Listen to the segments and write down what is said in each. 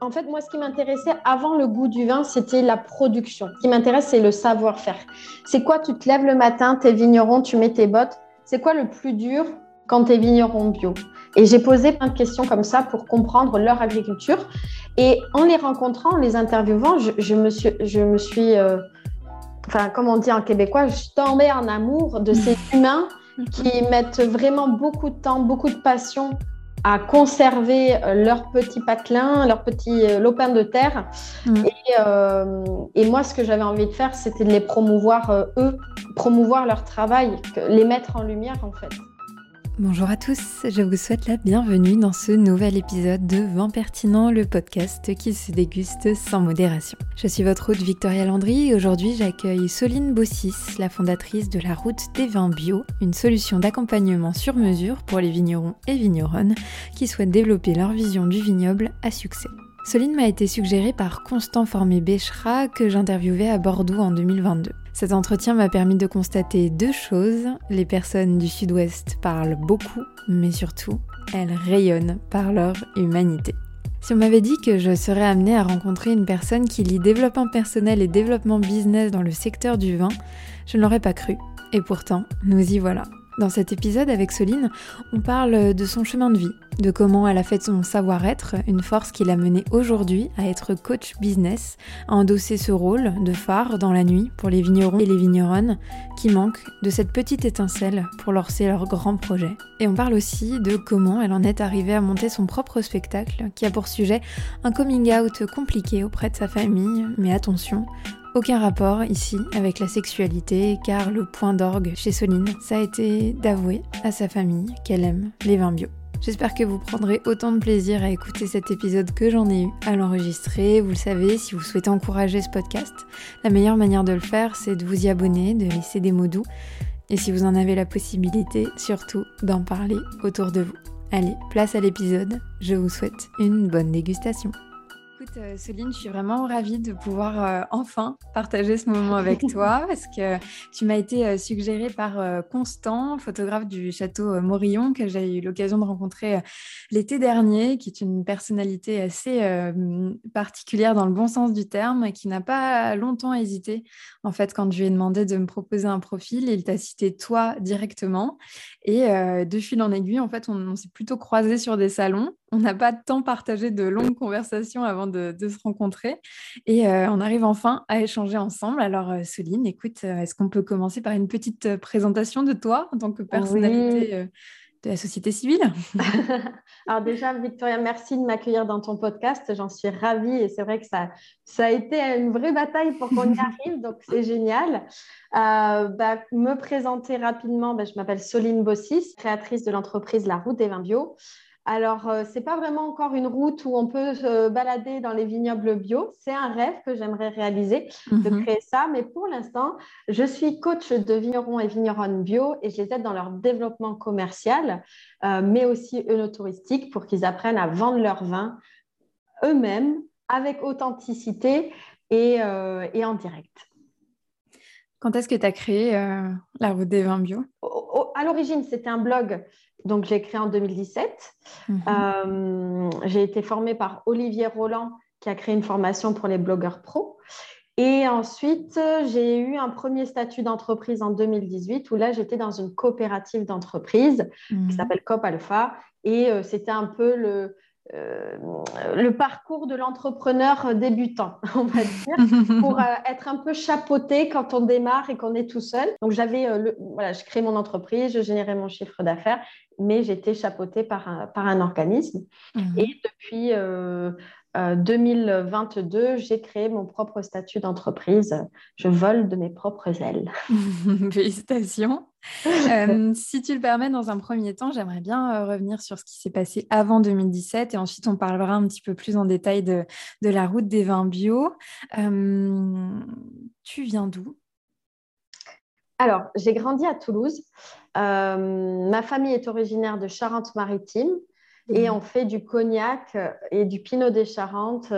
En fait, moi, ce qui m'intéressait avant le goût du vin, c'était la production. Ce qui m'intéresse, c'est le savoir-faire. C'est quoi Tu te lèves le matin, t'es vigneron, tu mets tes bottes? C'est quoi le plus dur quand tu es vigneron bio? Et j'ai posé plein de questions comme ça pour comprendre leur agriculture. Et en les rencontrant, en les interviewant, je, me suis, je me suis euh, enfin, comme on dit en québécois, je tombée en amour de ces humains qui mettent vraiment beaucoup de temps, beaucoup de passion à conserver euh, leurs petits patelins, leurs petits euh, lopins de terre. Mm. Euh, et, moi, ce que j'avais envie de faire, c'était de les promouvoir, eux, promouvoir leur travail, les mettre en lumière, en fait. Bonjour à tous, je vous souhaite la bienvenue dans ce nouvel épisode de Vin Pertinent, le podcast qui se déguste sans modération. Je suis votre hôte Victoria Landry et aujourd'hui j'accueille Soline Bossis, la fondatrice de la route des vins bio, une solution d'accompagnement sur mesure pour les vignerons et vigneronnes qui souhaitent développer leur vision du vignoble à succès. Soline m'a été suggérée par Constant Formé Béchera que j'interviewais à Bordeaux en 2022. Cet entretien m'a permis de constater deux choses. Les personnes du Sud-Ouest parlent beaucoup, mais surtout, elles rayonnent par leur humanité. Si on m'avait dit que je serais amenée à rencontrer une personne qui lit développement personnel et développement business dans le secteur du vin, je ne l'aurais pas cru. Et pourtant, nous y voilà. Dans cet épisode avec Soline, on parle de son chemin de vie, de comment elle a fait son savoir-être, une force qui l'a menée aujourd'hui à être coach business, à endosser ce rôle de phare dans la nuit pour les vignerons et les vigneronnes qui manquent de cette petite étincelle pour lancer leur grand projet. Et on parle aussi de comment elle en est arrivée à monter son propre spectacle qui a pour sujet un coming out compliqué auprès de sa famille, mais attention, aucun rapport ici avec la sexualité, car le point d'orgue chez Soline, ça a été d'avouer à sa famille qu'elle aime les vins bio. J'espère que vous prendrez autant de plaisir à écouter cet épisode que j'en ai eu à l'enregistrer. Vous le savez, si vous souhaitez encourager ce podcast, la meilleure manière de le faire, c'est de vous y abonner, de laisser des mots doux. Et si vous en avez la possibilité, surtout d'en parler autour de vous. Allez, place à l'épisode. Je vous souhaite une bonne dégustation. Écoute, euh, Céline, je suis vraiment ravie de pouvoir euh, enfin partager ce moment avec toi parce que tu m'as été euh, suggérée par Constant, photographe du château Morillon, que j'ai eu l'occasion de rencontrer l'été dernier, qui est une personnalité assez particulière dans le bon sens du terme, et qui n'a pas longtemps hésité. En fait, quand je lui ai demandé de me proposer un profil, il t'a cité toi directement. Et de fil en aiguille, en fait, on, on s'est plutôt croisés sur des salons. On n'a pas tant partagé de longues conversations avant de, se rencontrer. Et euh, on arrive enfin à échanger ensemble. Alors, euh, Soline, écoute, euh, est-ce qu'on peut commencer par une petite présentation de toi en tant que personnalité de la société civile? Alors déjà, Victoria, merci de m'accueillir dans ton podcast. J'en suis ravie et c'est vrai que ça, ça a été une vraie bataille pour qu'on y arrive, donc c'est génial. Bah, me présenter rapidement, bah, je m'appelle Soline Bossis, créatrice de l'entreprise La Route des Vins Bio. Alors, euh, ce n'est pas vraiment encore une route où on peut se balader dans les vignobles bio. C'est un rêve que j'aimerais réaliser, de mhm. créer ça. Mais pour l'instant, je suis coach de vignerons et vigneronnes bio et je les aide dans leur développement commercial, euh, mais aussi œnotouristique pour qu'ils apprennent à vendre leur vin eux-mêmes avec authenticité et, euh, en direct. Quand est-ce que tu as créé la route des vins bio? À l'origine, c'était un blog donc j'ai créé en 2017. Mhm. Euh, j'ai été formée par Olivier Roland qui a créé une formation pour les blogueurs pro. Et ensuite, j'ai eu un premier statut d'entreprise en 2018 où là, j'étais dans une coopérative d'entreprise qui mhm. s'appelle COP Alpha. Et euh, c'était un peu le, euh, le parcours de l'entrepreneur débutant, on va dire, pour euh, être un peu chapeauté quand on démarre et qu'on est tout seul. Donc j'avais, euh, voilà, je créais mon entreprise, je générais mon chiffre d'affaires, mais j'étais chapeautée par un, par un organisme. Mhm. Et depuis 2022, j'ai créé mon propre statut d'entreprise. Je vole de mes propres ailes. Félicitations. Euh, si tu le permets, dans un premier temps, j'aimerais bien euh, revenir sur ce qui s'est passé avant 2017 et ensuite on parlera un petit peu plus en détail de, la route des vins bio. Euh, tu viens d'où? Alors, j'ai grandi à Toulouse. ma famille est originaire de Charente-Maritime et mmh. on fait du cognac et du pinot des Charentes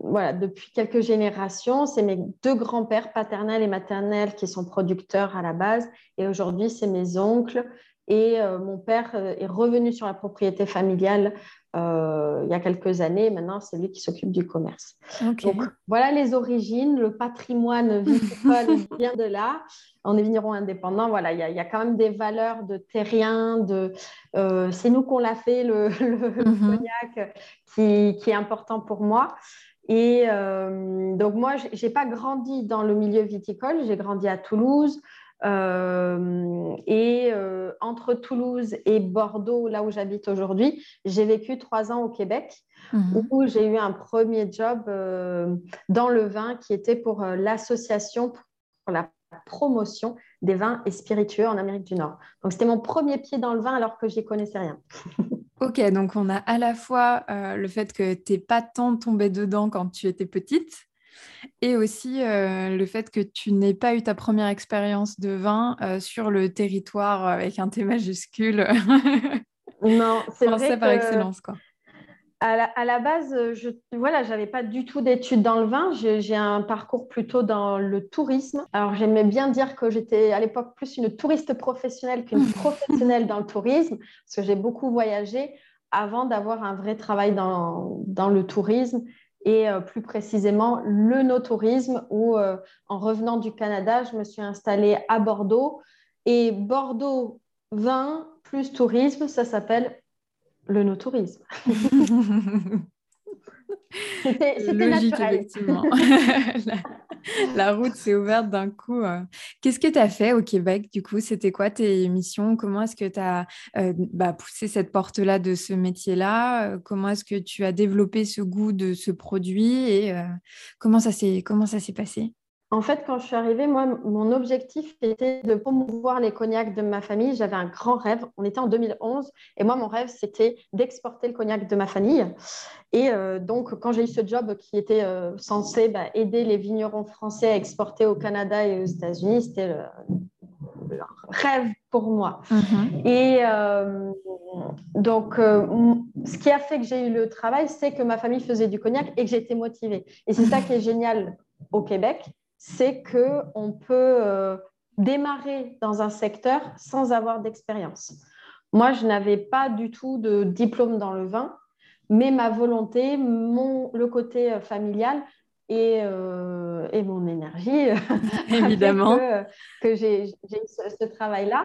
voilà, depuis quelques générations, c'est mes deux grands-pères paternels et maternels qui sont producteurs à la base. Et aujourd'hui, c'est mes oncles. Et euh, mon père euh, est revenu sur la propriété familiale il y a quelques années. Maintenant, c'est lui qui s'occupe du commerce. Donc, voilà les origines. Le patrimoine viticole vient de là. On est vigneron indépendant. Voilà, il y, a quand même des valeurs de terrien. De, c'est nous qu'on l'a fait, le, mhm. cognac, qui, qui, est important pour moi. Et donc, moi, je n'ai pas grandi dans le milieu viticole. J'ai grandi à Toulouse. Euh, et euh, entre Toulouse et Bordeaux, là où j'habite aujourd'hui, j'ai vécu trois ans au Québec, mhm. où j'ai eu un premier job euh, dans le vin qui était pour l'association pour la promotion des vins et spiritueux en Amérique du Nord. Donc c'était mon premier pied dans le vin alors que j'y connaissais rien. ok, donc on a à la fois le fait que tu n'es pas tant tombé dedans quand tu étais petite, et aussi euh, le fait que tu n'aies pas eu ta première expérience de vin euh, sur le territoire avec un T majuscule. non, c'est vrai par excellence quoi. À la, base, je voilà, j'avais pas du tout d'études dans le vin. J'ai un parcours plutôt dans le tourisme. Alors j'aimais bien dire que j'étais à l'époque plus une touriste professionnelle qu'une professionnelle dans le tourisme, parce que j'ai beaucoup voyagé avant d'avoir un vrai travail dans, dans le tourisme et euh, plus précisément le no-tourisme où euh, en revenant du Canada, je me suis installée à Bordeaux et Bordeaux vin plus tourisme, ça s'appelle le no-tourisme. C'était naturel. effectivement. la, route s'est ouverte d'un coup. Euh. Qu'est-ce que tu as fait au Québec du coup? C'était quoi tes missions? Comment est-ce que tu as euh, bah, poussé cette porte-là de ce métier-là? Euh, Comment est-ce que tu as développé ce goût de ce produit? Et comment ça s'est passé? En fait, quand je suis arrivée, moi, mon objectif était de promouvoir les cognacs de ma famille. J'avais un grand rêve. On était en 2011 et moi, mon rêve, c'était d'exporter le cognac de ma famille. Et euh, donc, quand j'ai eu ce job qui était euh, censé bah, aider les vignerons français à exporter au Canada et aux États-Unis, c'était le, rêve pour moi. Mm-hmm. Et euh, donc, ce qui a fait que j'ai eu le travail, c'est que ma famille faisait du cognac et que j'étais motivée. Et c'est ça qui est génial au Québec, c'est qu'on peut euh, démarrer dans un secteur sans avoir d'expérience. Moi, je n'avais pas du tout de diplôme dans le vin, mais ma volonté, mon, le côté euh, familial et, euh, et mon énergie, évidemment, que, j'ai eu ce, travail-là.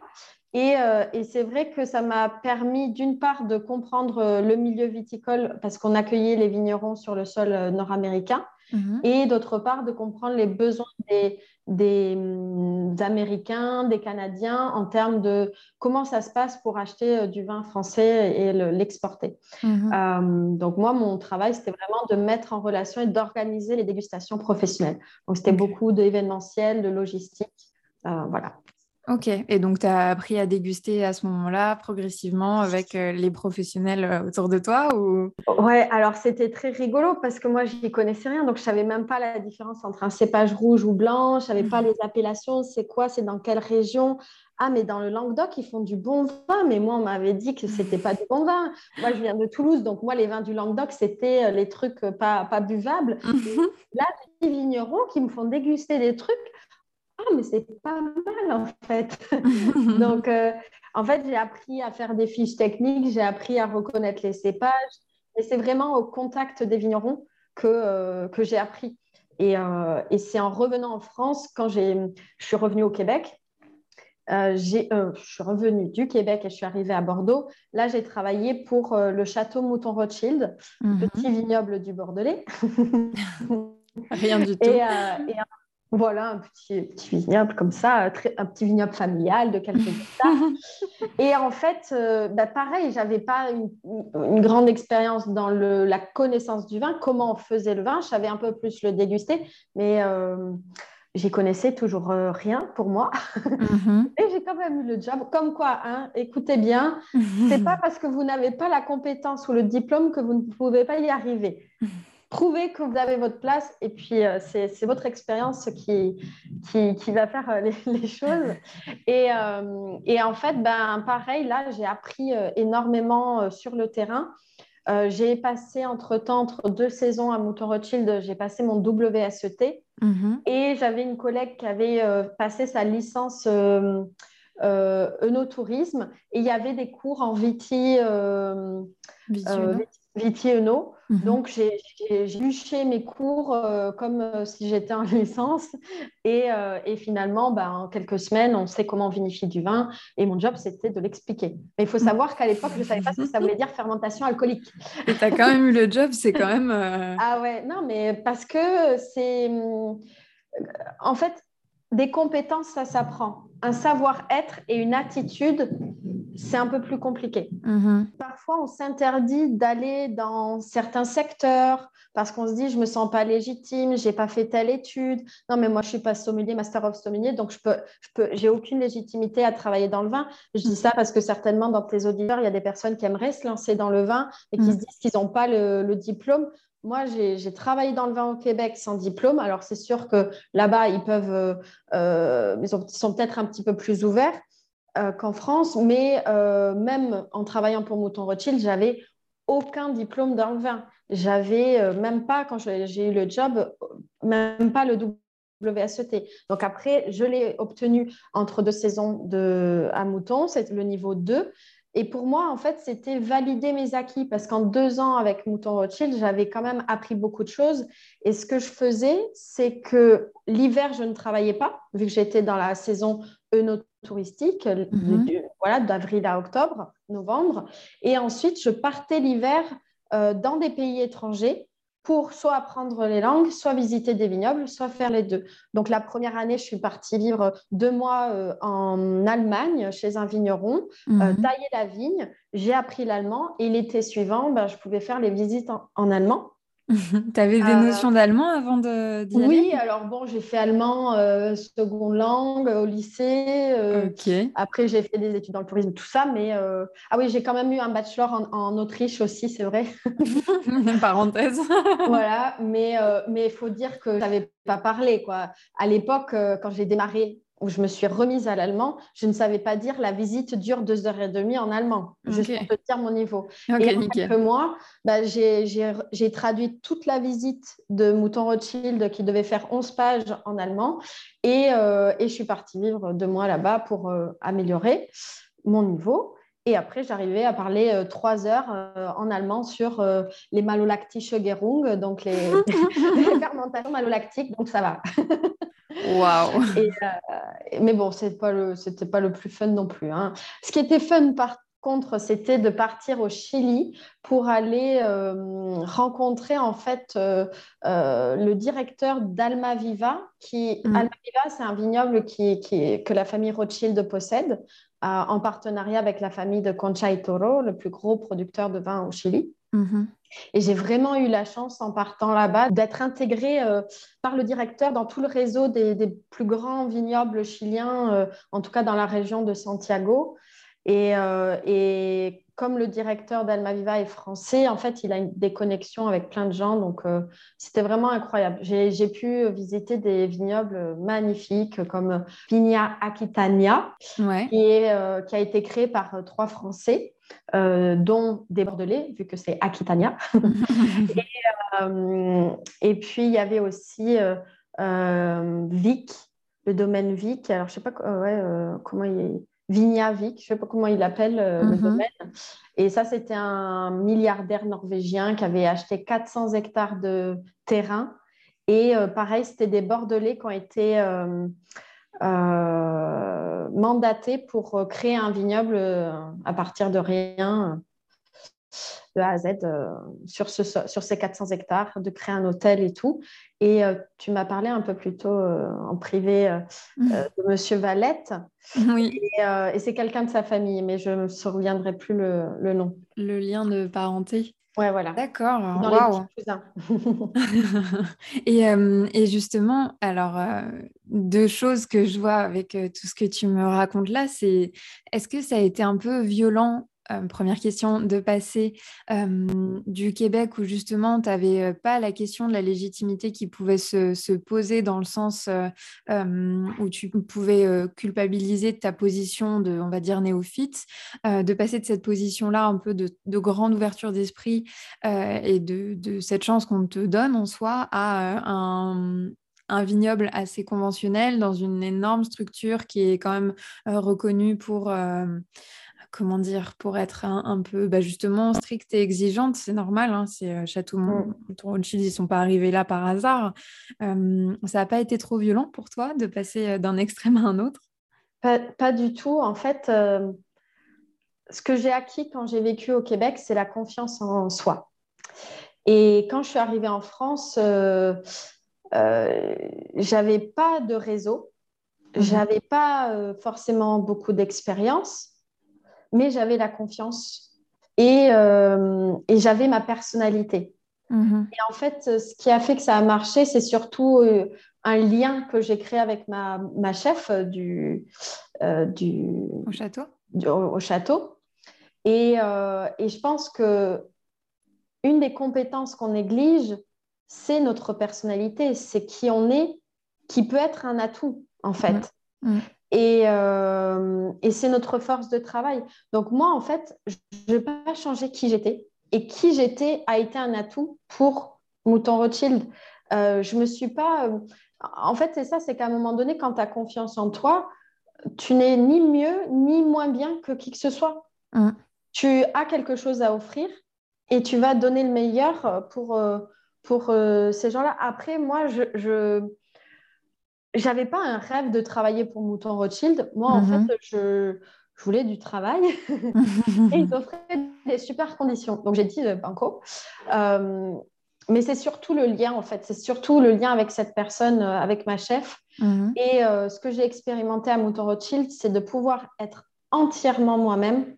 Et, et c'est vrai que ça m'a permis d'une part de comprendre le milieu viticole parce qu'on accueillait les vignerons sur le sol nord-américain Mhm. et d'autre part de comprendre les besoins des, des, hum, Américains, des Canadiens en termes de comment ça se passe pour acheter euh, du vin français et l'exporter. Mhm. Euh, donc moi, mon travail, c'était vraiment de mettre en relation et d'organiser les dégustations professionnelles. Donc c'était beaucoup d'événementiel, de logistique. Euh, voilà. Ok, et donc tu as appris à déguster à ce moment-là progressivement avec euh, les professionnels euh, autour de toi ou... Ouais, alors c'était très rigolo parce que moi j'y connaissais rien, donc je savais même pas la différence entre un cépage rouge ou blanc, je savais pas mmh. les appellations, c'est quoi, c'est dans quelle région. Ah, mais dans le Languedoc, ils font du bon vin, mais moi on m'avait dit que c'était pas du bon vin. Moi je viens de Toulouse, donc moi les vins du Languedoc c'était euh, les trucs pas, pas buvables. Mmh. Là, des vignerons qui me font déguster des trucs ah, mais c'est pas mal en fait. Donc, euh, en fait, j'ai appris à faire des fiches techniques, j'ai appris à reconnaître les cépages. Et c'est vraiment au contact des vignerons que, euh, que j'ai appris. Et, euh, et c'est en revenant en France, quand je suis revenue au Québec, je suis revenue du Québec et je suis arrivée à Bordeaux. Là, j'ai travaillé pour le château Mouton Rothschild, mhm. petit vignoble du Bordelais. Rien du tout. Et, et voilà, un petit, petit vignoble comme ça, un petit vignoble familial de quelques hectares. et en fait, euh, bah, pareil, je n'avais pas une, grande expérience dans la connaissance du vin, comment on faisait le vin. Je savais un peu plus le déguster, mais euh, j'y connaissais toujours euh, rien pour moi. Mm-hmm. et j'ai quand même eu le job. Comme quoi, hein, écoutez bien, c'est pas parce que vous n'avez pas la compétence ou le diplôme que vous ne pouvez pas y arriver prouvez que vous avez votre place et puis euh, c'est votre expérience qui, qui, va faire euh, les, choses. Et, euh, et, en fait, ben, pareil, là, j'ai appris énormément sur le terrain. j'ai passé entre-temps, entre deux saisons à Mouton Rothschild, j'ai passé mon WSET mm-hmm. et j'avais une collègue qui avait passé sa licence euh, Eunotourisme et il y avait des cours en Viti, euh, Viti Eno. Mhm. Donc, j'ai luché mes cours euh, comme euh, si j'étais en licence. Et, euh, et finalement, bah, en quelques semaines, on sait comment on vinifie du vin. Et mon job, c'était de l'expliquer. Mais il faut savoir qu'à l'époque, je ne savais pas ce que ça voulait dire fermentation alcoolique. Et tu as quand même eu le job, c'est quand même. Ah ouais, non, mais parce que c'est. En fait, des compétences, ça s'apprend. Un savoir-être et une attitude, c'est un peu plus compliqué. Mm-hmm. Parfois, on s'interdit d'aller dans certains secteurs parce qu'on se dit, je me sens pas légitime, j'ai pas fait telle étude. Non, mais moi, je suis pas sommelier, master of sommelier, donc je peux, je peux, j'ai aucune légitimité à travailler dans le vin. Je dis ça parce que certainement dans tes auditeurs, il y a des personnes qui aimeraient se lancer dans le vin et qui mm. se disent qu'ils n'ont pas le, diplôme. Moi, j'ai travaillé dans le vin au Québec sans diplôme. Alors, c'est sûr que là-bas, ils peuvent, euh, euh, ils, sont peut-être un petit peu plus ouverts euh, qu'en France, mais même en travaillant pour Mouton Rothschild, j'avais aucun diplôme dans le vin. J'avais même pas, quand j'ai eu le job, même pas le WSET. Donc après, je l'ai obtenu entre deux saisons de, à Mouton, c'est le niveau 2. Et pour moi, en fait, c'était valider mes acquis parce qu'en deux ans avec Mouton Rothschild, j'avais quand même appris beaucoup de choses. Et ce que je faisais, c'est que l'hiver, je ne travaillais pas, vu que j'étais dans la saison œnotouristique, mhm. voilà, d'avril à octobre, novembre. Et ensuite, je partais l'hiver euh, dans des pays étrangers pour soit apprendre les langues, soit visiter des vignobles, soit faire les deux. Donc la première année, je suis partie vivre deux mois euh, en Allemagne chez un vigneron, euh, mhm. tailler la vigne. J'ai appris l'allemand et l'été suivant, ben, je pouvais faire les visites en allemand. tu avais des euh, notions d'allemand avant de Oui, alors bon, j'ai fait allemand euh, seconde langue au lycée. Euh, après, j'ai fait des études dans le tourisme, tout ça. Mais ah oui, j'ai quand même eu un bachelor en, Autriche aussi, c'est vrai. Parenthèse. voilà, mais mais il faut dire que je n'avais pas parlé quoi. À l'époque, quand j'ai démarré où je me suis remise à l'allemand, je ne savais pas dire la visite dure deux heures et demie en allemand, juste pour te dire mon niveau. et mois, bah, j'ai traduit toute la visite de Mouton Rothschild qui devait faire 11 pages en allemand et, euh, et je suis partie vivre deux mois là-bas pour euh, améliorer mon niveau. Et après, j'arrivais à parler euh, trois heures en allemand sur les malolactische Gerung, donc les, les fermentations malolactiques, donc ça va. Waouh euh, Mais bon, ce n'était pas, le, pas le plus fun non plus. Hein. Ce qui était fun, par contre, c'était de partir au Chili pour aller euh, rencontrer en fait euh, le directeur d'Alma Viva. Qui, mm. Alma Viva, c'est un vignoble qui, qui, que la famille Rothschild possède en partenariat avec la famille de Concha y Toro, le plus gros producteur de vin au Chili. Mm-hmm. Et j'ai vraiment eu la chance en partant là-bas d'être intégrée euh, par le directeur dans tout le réseau des, plus grands vignobles chiliens, euh, en tout cas dans la région de Santiago. Et, euh, et comme le directeur d'Almaviva est français, en fait, il a des connexions avec plein de gens. Donc, c'était vraiment incroyable. J'ai pu visiter des vignobles magnifiques comme Vigna Aquitania, qui, est, qui, a été créé par trois Français. Euh, dont des Bordelais, vu que c'est Aquitania. Euh, et, puis, il y avait aussi euh, Vic, le domaine Vic. Alors, je ne sais pas ouais, comment il est. Vigna Vic, je ne sais pas comment il appelle le mhm. domaine. Et ça, c'était un milliardaire norvégien qui avait acheté 400 hectares de terrain. Et pareil, c'était des Bordelais qui ont été euh, mandaté pour euh, créer un vignoble euh, à partir de rien, de A à Z, sur, ce, sur ces 400 hectares, de créer un hôtel et tout. Et tu m'as parlé un peu plus tôt en privé mmh. de Monsieur Valette. Oui. Et, c'est quelqu'un de sa famille, mais je ne me souviendrai plus le, le nom. Le lien de parenté Ouais, voilà. D'accord. Wow. et, euh, et, justement, alors, euh, deux choses que je vois avec euh, tout ce que tu me racontes là, c'est est-ce que ça a été un peu violent première question, de passer du Québec où justement tu n'avais pas la question de la légitimité qui pouvait se, poser dans le sens où tu pouvais culpabiliser de ta position de, on va dire, néophyte, de passer de cette position-là un peu de, grande ouverture d'esprit et de, de, cette chance qu'on te donne en soi à un un vignoble assez conventionnel dans une énorme structure qui est quand même reconnue pour comment dire, pour être un, peu bah, justement stricte et exigeante, c'est normal. Hein, c'est euh, Château mmh. Rothschild, ils ne sont pas arrivés là par hasard. ça n'a pas été trop violent pour toi de passer euh, d'un extrême à un autre? Pas, du tout. En fait, euh, ce que j'ai acquis quand j'ai vécu au Québec, c'est la confiance en soi. Et quand je suis arrivée en France, euh, j'avais pas de réseau, mmh. j'avais pas forcément beaucoup d'expérience mais j'avais la confiance et, euh, et j'avais ma personnalité. Mhm. Et en fait, ce qui a fait que ça a marché, c'est surtout euh, un lien que j'ai créé avec ma, ma chef du, euh, du, au château? au, château. Et, et, je pense que une des compétences qu'on néglige, c'est notre personnalité, c'est qui on est, qui peut être un atout, en fait. Mhm. Euh, et, c'est notre force de travail. Donc moi, en fait, je n'ai pas changé qui j'étais. Et qui j'étais a été un atout pour Mouton Rothschild. Euh, je me suis pas... Euh, en fait, c'est ça, c'est qu'à un moment donné, quand tu as confiance en toi, tu n'es ni mieux ni moins bien que qui que ce soit. Mmh. Tu as quelque chose à offrir et tu vas donner le meilleur pour, pour ces gens-là. Après, moi, je j'avais pas un rêve de travailler pour Mouton Rothschild. Moi, en mhm. fait, je, voulais du travail et ils offraient des super conditions. Donc, j'ai dit euh, banco. Euh, mais c'est surtout le lien, en fait. C'est surtout le lien avec cette personne, euh, avec ma chef. Mhm. Et ce que j'ai expérimenté à Mouton Rothschild, c'est de pouvoir être entièrement moi-même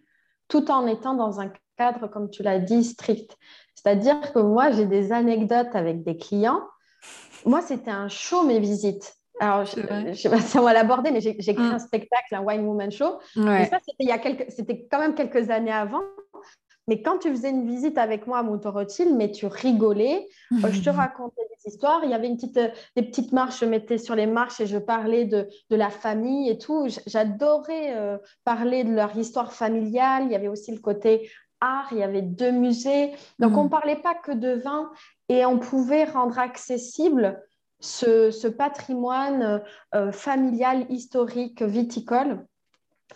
tout en étant dans un cadre, comme tu l'as dit, strict. C'est-à-dire que moi, j'ai des anecdotes avec des clients. Moi, c'était un show, mes visites. Alors, je ne sais pas si on va l'aborder, mais j'ai créé mm. un spectacle, un Wine Woman Show. Et ça, c'était quand même quelques années avant. Mais quand tu faisais une visite avec moi à Rothschild, mais tu rigolais, euh, je te racontais des histoires. Il y avait une petite, euh, des petites marches, je mettais sur les marches et je parlais de, de la famille et tout. J'adorais euh, parler de leur histoire familiale. Il y avait aussi le côté art, il y avait deux musées. Donc, mm. on ne parlait pas que de vin et on pouvait rendre accessible ce, patrimoine euh, euh, familial, historique, viticole.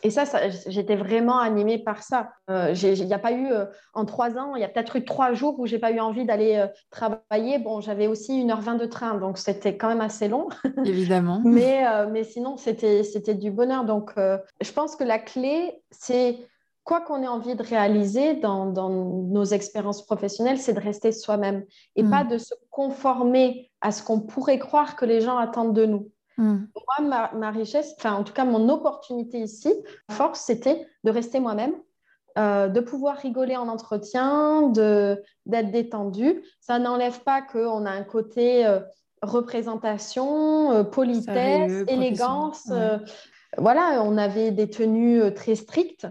Et ça, j'étais vraiment animée par ça. Euh, il n'y a pas eu, en trois ans, il y a peut-être eu trois jours où j'ai pas eu envie d'aller travailler. Bon, j'avais aussi 1h20 de train, donc c'était quand même assez long. Évidemment. mais, mais sinon, c'était du bonheur. Donc, je pense que la clé, c'est quoi qu'on ait envie de réaliser dans, nos expériences professionnelles, c'est de rester soi-même et pas mm. de se conformer à ce qu'on pourrait croire que les gens attendent de nous. Mm. Moi, ma, richesse, enfin en tout cas mon opportunité ici, force, c'était de rester moi-même, euh, de pouvoir rigoler en entretien, d'être détendu. Ça n'enlève pas qu'on a un côté euh, représentation, euh, politesse, élégance. voilà, on avait des tenues très strictes.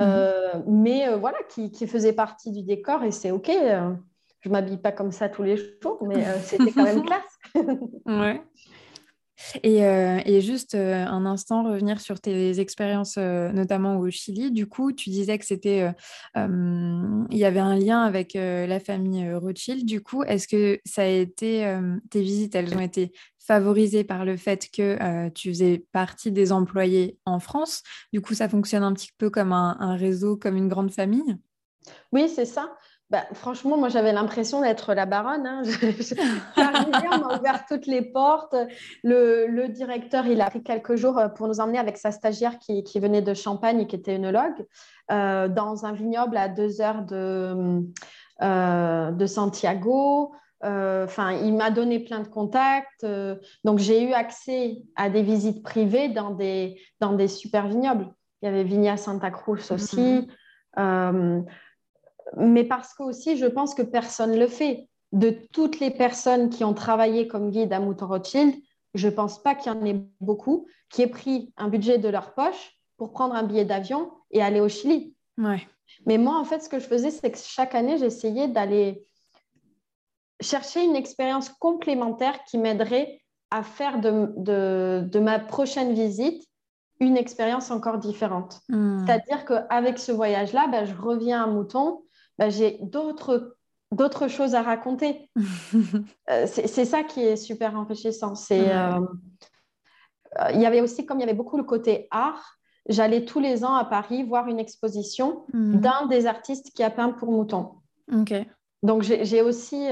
Mhm. Euh, mais euh, voilà, qui, qui, faisait partie du décor et c'est OK. Euh, je ne m'habille pas comme ça tous les jours, mais c'était quand même classe. ouais. Et, et, juste un instant, revenir sur tes expériences, notamment au Chili. Du coup, tu disais que c'était, il y avait un lien avec la famille Rothschild. Du coup, est-ce que ça a été, tes visites, elles ont été favorisé par le fait que euh, tu faisais partie des employés en France. Du coup, ça fonctionne un petit peu comme un, réseau, comme une grande famille? Oui, c'est ça. Bah, franchement, moi, j'avais l'impression d'être la baronne. Hein. on m'a ouvert toutes les portes. Le, directeur, il a pris quelques jours euh, pour nous emmener avec sa stagiaire qui, venait de Champagne qui était œnologue euh, dans un vignoble à deux heures de Santiago. Euh, enfin, il m'a donné plein de contacts. Euh, donc, j'ai eu accès à des visites privées dans des, dans des super vignobles. Il y avait Vigna Santa Cruz aussi. Mhm. Euh, mais parce que aussi, je pense que personne ne le fait. De toutes les personnes qui ont travaillé comme guide à Mouton Rothschild, je ne pense pas qu'il y en ait beaucoup qui aient pris un budget de leur poche pour prendre un billet d'avion et aller au Chili. Mais moi, en fait, ce que je faisais, c'est que chaque année, j'essayais d'aller chercher une expérience complémentaire qui m'aiderait à faire de, ma prochaine visite une expérience encore différente. Hmm. C'est-à-dire qu'avec ce voyage-là, ben, je reviens à Mouton, ben, j'ai d'autres d'autres choses à raconter. Euh, c'est ça qui est super enrichissant. C'est, euh, il y avait aussi, comme il y avait beaucoup le côté art, j'allais tous les ans à Paris voir une exposition mhm. d'un des artistes qui a peint pour Mouton. Donc j'ai aussi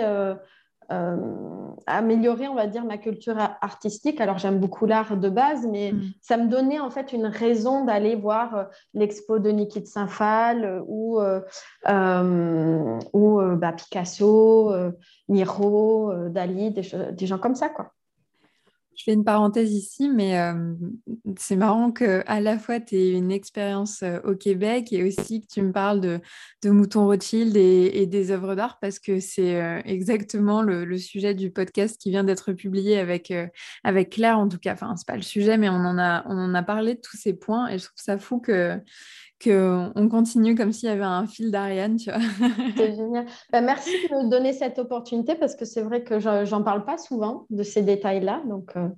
euh, améliorer, on va dire, ma culture artistique. Alors, j'aime beaucoup l'art de base, mais mm. ça me donnait en fait une raison d'aller voir euh, l'expo de Niki de Saint-Phal euh, ou, ou bah, Picasso, Miro, Dali, des, des, gens comme ça, quoi. Je fais une parenthèse ici, mais euh, c'est marrant que à la fois tu aies une expérience euh, au Québec et aussi que tu me parles de, de Mouton Rothschild et, des œuvres d'art parce que c'est euh, exactement le, sujet du podcast qui vient d'être publié avec, avec Claire en tout cas. Enfin, c'est pas le sujet, mais on en, a, on en a parlé de tous ces points et je trouve ça fou que qu'on continue comme s'il y avait un fil d'Ariane, tu vois. C'est génial. Bah, merci de me donner cette opportunité parce que c'est vrai que j'en parle pas souvent de ces détails-là. Donc, euh,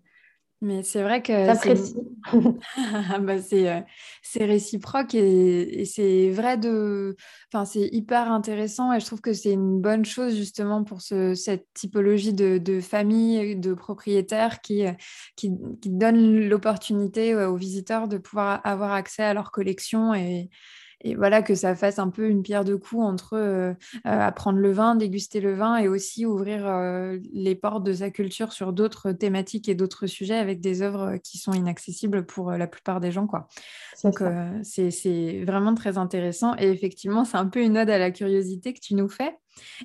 mais c'est vrai que bah, euh, c'est réciproque et, c'est vrai de. Enfin, c'est hyper intéressant et je trouve que c'est une bonne chose justement pour ce, cette typologie de, de famille, de propriétaires qui, qui, qui donne l'opportunité aux visiteurs de pouvoir avoir accès à leur collection et, et voilà que ça fasse un peu une pierre de coups entre euh, euh, apprendre le vin, déguster le vin et aussi ouvrir euh, les portes de sa culture sur d'autres thématiques et d'autres sujets avec des œuvres qui sont inaccessibles pour la plupart des gens. Quoi. Donc c'est vraiment très intéressant et effectivement c'est un peu une ode à la curiosité que tu nous fais.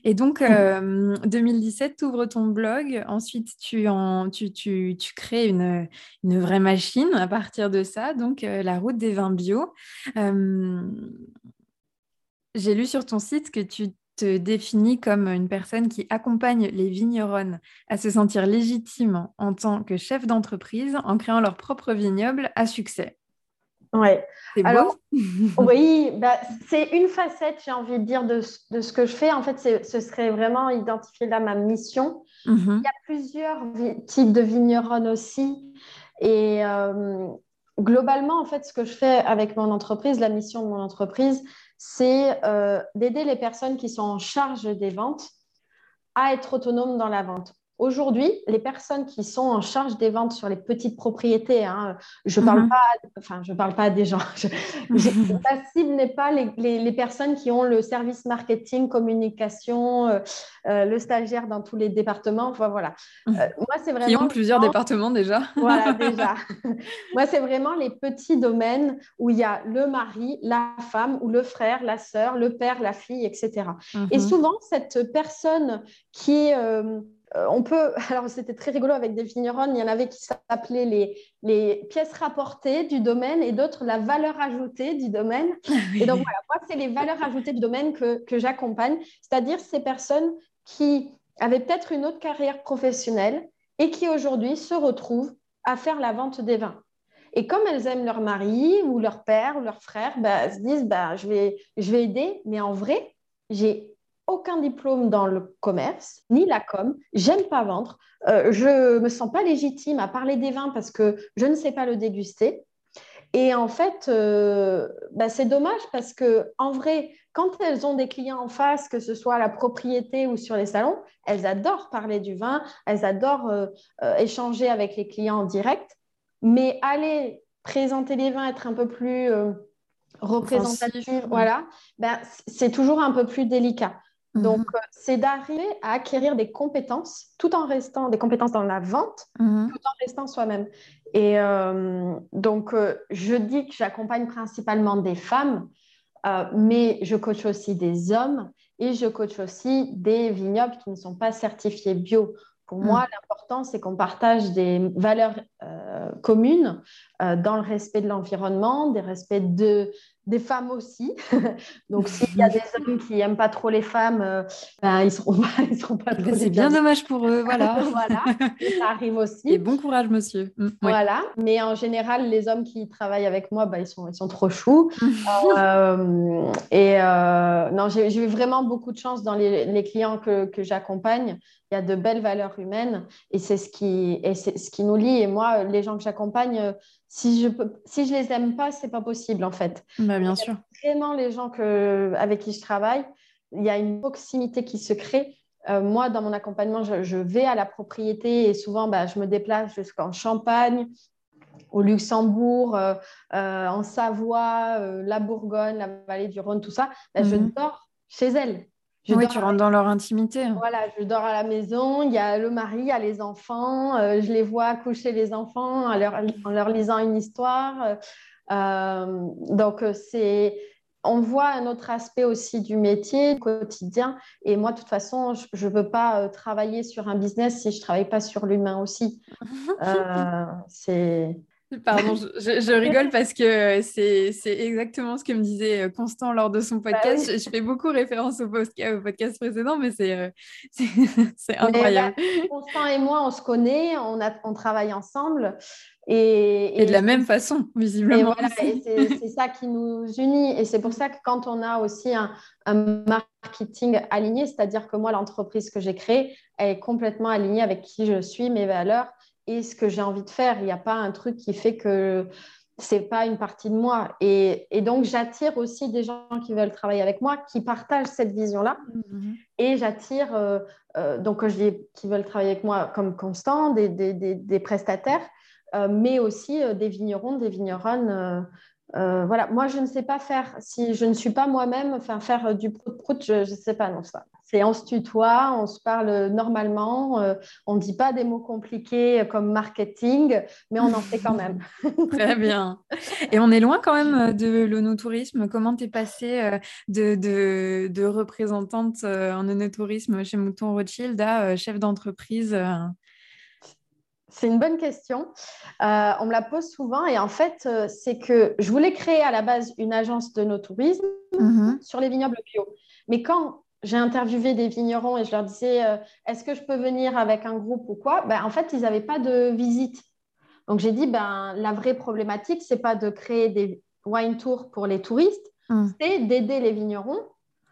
Et donc, 2017, tu ouvres ton blog. Ensuite, tu, en, tu, tu, tu crées une, une, vraie machine à partir de ça, donc la route des vins bio. J'ai lu sur ton site que tu te définis comme une personne qui accompagne les vigneronnes à se sentir légitimes en tant que chef d'entreprise en créant leur propre vignoble à succès. Ouais. Alors, oui, bah, c'est une facette, j'ai envie de dire, de, de, ce que je fais. En fait, ce serait vraiment identifier là ma mission. Mhm. Il y a plusieurs types de vignerons aussi. Et euh, globalement, en fait, ce que je fais avec mon entreprise, la mission de mon entreprise, c'est euh, d'aider les personnes qui sont en charge des ventes à être autonomes dans la vente. Aujourd'hui, les personnes qui sont en charge des ventes sur les petites propriétés, hein, je ne parle, mhm. pas, enfin, je parle pas des gens, je, la cible n'est pas les, les, personnes qui ont le service marketing, communication, euh, euh, le stagiaire dans tous les départements. Enfin, voilà. Mhm. Euh, moi, c'est vraiment. Qui ont plusieurs départements déjà. Voilà, déjà. moi, c'est vraiment les petits domaines où il y a le mari, la femme ou le frère, la sœur, le père, la fille, etc. Et mhm. souvent, cette personne qui euh, on peut, alors c'était très rigolo avec des vignerons, il y en avait qui s'appelaient les, les, pièces rapportées du domaine et d'autres la valeur ajoutée du domaine. Et donc voilà, moi c'est les valeurs ajoutées du domaine que, que j'accompagne, c'est-à-dire ces personnes qui avaient peut-être une autre carrière professionnelle et qui aujourd'hui se retrouvent à faire la vente des vins. Et comme elles aiment leur mari ou leur père ou leur frère, bah, elles se disent bah, je, vais, je vais aider, mais en vrai, j'ai aucun diplôme dans le commerce, ni la com, j'aime pas vendre, euh, je me sens pas légitime à parler des vins parce que je ne sais pas le déguster. Et en fait, euh, bah, c'est dommage parce que en vrai, quand elles ont des clients en face, que ce soit à la propriété ou sur les salons, elles adorent parler du vin, elles adorent euh, échanger avec les clients en direct. Mais aller présenter les vins, être un peu plus représentatif, voilà, ben, c'est toujours un peu plus délicat. Donc, mhm. euh, c'est d'arriver à acquérir des compétences tout en restant des compétences dans la vente, mhm. tout en restant soi-même. Et euh, donc, euh, je dis que j'accompagne principalement des femmes, mais je coach aussi des hommes et je coach aussi des vignobles qui ne sont pas certifiés bio. Pour moi, mhm. l'important, c'est qu'on partage des valeurs communes dans le respect de l'environnement, des respects de, des femmes aussi. Donc, s'il y a des hommes qui n'aiment pas trop les femmes, euh, ben, ils ne seront pas, ils seront pas ben, C'est bien dommage pour eux, voilà. voilà, ça arrive aussi. Et bon courage, monsieur. Mm, voilà, mais en général, les hommes qui travaillent avec moi, ben, ils, sont, ils sont trop choux. Euh, et euh, non, j'ai eu vraiment beaucoup de chance dans les, les clients que, que j'accompagne. Il y a de belles valeurs humaines et c'est ce qui, et ce qui nous lie. Et moi, les gens que j'accompagne, si je peux, si je les aime pas, c'est pas possible en fait. Bah, bien sûr. Vraiment les gens que, avec qui je travaille, il y a une proximité qui se crée. moi, dans mon accompagnement, je, vais à la propriété et souvent, bah, je me déplace jusqu'en Champagne, au Luxembourg, en Savoie, la Bourgogne, la vallée du Rhône, tout ça. Bah, je mhm. dors chez elles oui, tu rentres dans leur intimité. Voilà, je dors à la maison, il y a le mari, il y a les enfants, euh, je les vois coucher les enfants en leur, lisant une histoire. Euh, donc, euh, c'est on voit un autre aspect aussi du métier quotidien. Et moi, de toute façon, je ne veux pas travailler sur un business si je ne travaille pas sur l'humain aussi. c'est Pardon, je, rigole parce que c'est exactement ce que me disait euh, Constant lors de son bah podcast. je, fais beaucoup référence au, podcast précédent, mais c'est euh, incroyable. Bah, Constant et moi, on se connaît, on, a, on travaille ensemble. Et, et, de la même façon, visiblement. Voilà, c'est ça qui nous unit. Et c'est pour ça que quand on a aussi un, un marketing aligné, c'est-à-dire que moi, l'entreprise que j'ai créée, elle est complètement alignée avec qui je suis, mes valeurs et ce que j'ai envie de faire. Il n'y a pas un truc qui fait que c'est pas une partie de moi. Et, donc, j'attire aussi des gens qui veulent travailler avec moi, qui partagent cette vision-là. Mm-hmm. Et j'attire, euh, euh, donc, je dis qui veulent travailler avec moi comme constant, des, des, prestataires, euh, mais aussi des vignerons, des vigneronnes. Voilà, moi, je ne sais pas faire, si je ne suis pas moi-même, faire du prout-prout, je ne sais pas, non, ça c'est on se tutoie, on se parle normalement, euh, on ne dit pas des mots compliqués comme marketing, mais on en fait quand même. Très bien. Et on est loin quand même euh, de l'onotourisme. Comment tu es passée euh, de, de, représentante en onotourisme chez Mouton Rothschild à chef d'entreprise c'est une bonne question. on me la pose souvent et en fait, c'est que je voulais créer à la base une agence de no tourisme mm-hmm. sur les vignobles bio. Mais quand j'ai interviewé des vignerons et je leur disais euh, est-ce que je peux venir avec un groupe ou quoi ben, En fait, ils n'avaient pas de visite. Donc j'ai dit ben, la vraie problématique, c'est pas de créer des wine tours pour les touristes, hum. c'est d'aider les vignerons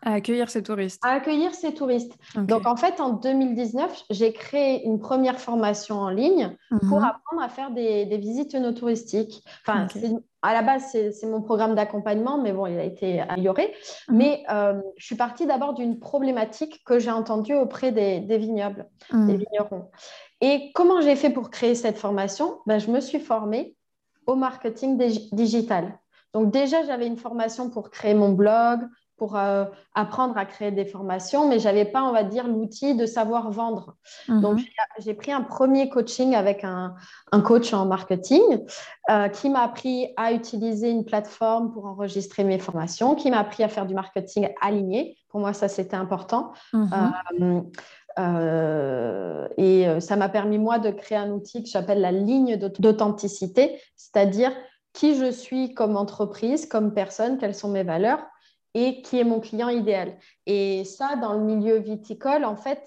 à accueillir ces touristes. À accueillir ces touristes. Donc, en fait, en 2019, j'ai créé une première formation en ligne pour mhm. apprendre à faire des, visites no touristiques. Enfin, à la base, c'est mon programme d'accompagnement, mais bon, il a été amélioré. Mhm. Mais euh, je suis partie d'abord d'une problématique que j'ai entendue auprès des, vignobles, mhm. des vignerons. Et comment j'ai fait pour créer cette formation? Ben, Je me suis formée au marketing digital. Donc déjà, j'avais une formation pour créer mon blog, pour euh, apprendre à créer des formations, mais je n'avais pas, on va dire, l'outil de savoir vendre. Mhm. Donc, j'ai pris un premier coaching avec un, coach en marketing euh, qui m'a appris à utiliser une plateforme pour enregistrer mes formations, qui m'a appris à faire du marketing aligné. Pour moi, ça, c'était important. Mhm. Euh, et ça m'a permis, moi, de créer un outil que j'appelle la ligne d'authenticité, c'est-à-dire qui je suis comme entreprise, comme personne, quelles sont mes valeurs et qui est mon client idéal. Et ça, dans le milieu viticole, en fait,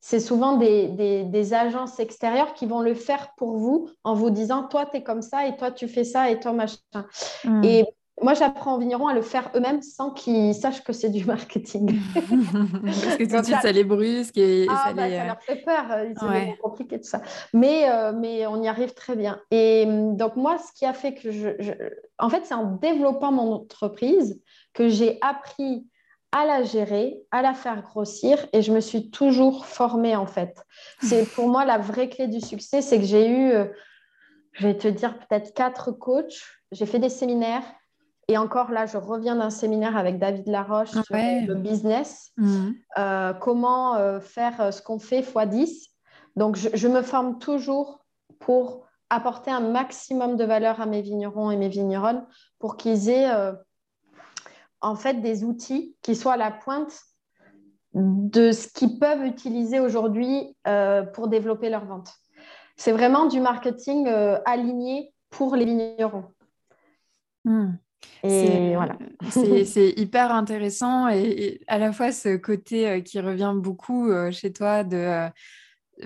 c'est souvent des, des, agences extérieures qui vont le faire pour vous en vous disant, toi, tu es comme ça, et toi, tu fais ça, et toi, machin. Hmm. Et moi, j'apprends aux vignerons à le faire eux-mêmes sans qu'ils sachent que c'est du marketing. Parce que tout de suite, ça les brusque et, ah, ça, bah, ça leur fait peur. C'est compliqué tout ça. Mais, euh, mais on y arrive très bien. Et hum, donc, moi, ce qui a fait que je... je... En fait, c'est en développant mon entreprise que j'ai appris à la gérer, à la faire grossir et je me suis toujours formée en fait. C'est pour moi la vraie clé du succès, c'est que j'ai eu, euh, je vais te dire peut-être quatre coachs, j'ai fait des séminaires et encore là, je reviens d'un séminaire avec David Laroche sur le business, mhm. euh, comment euh, faire ce qu'on fait x10. Donc je, je, me forme toujours pour apporter un maximum de valeur à mes vignerons et mes vigneronnes pour qu'ils aient en fait des outils qui soient à la pointe de ce qu'ils peuvent utiliser aujourd'hui euh, pour développer leur vente. C'est vraiment du marketing euh, aligné pour les vignerons. Hmm. Et voilà. C'est hyper intéressant et, à la fois ce côté euh, qui revient beaucoup chez toi de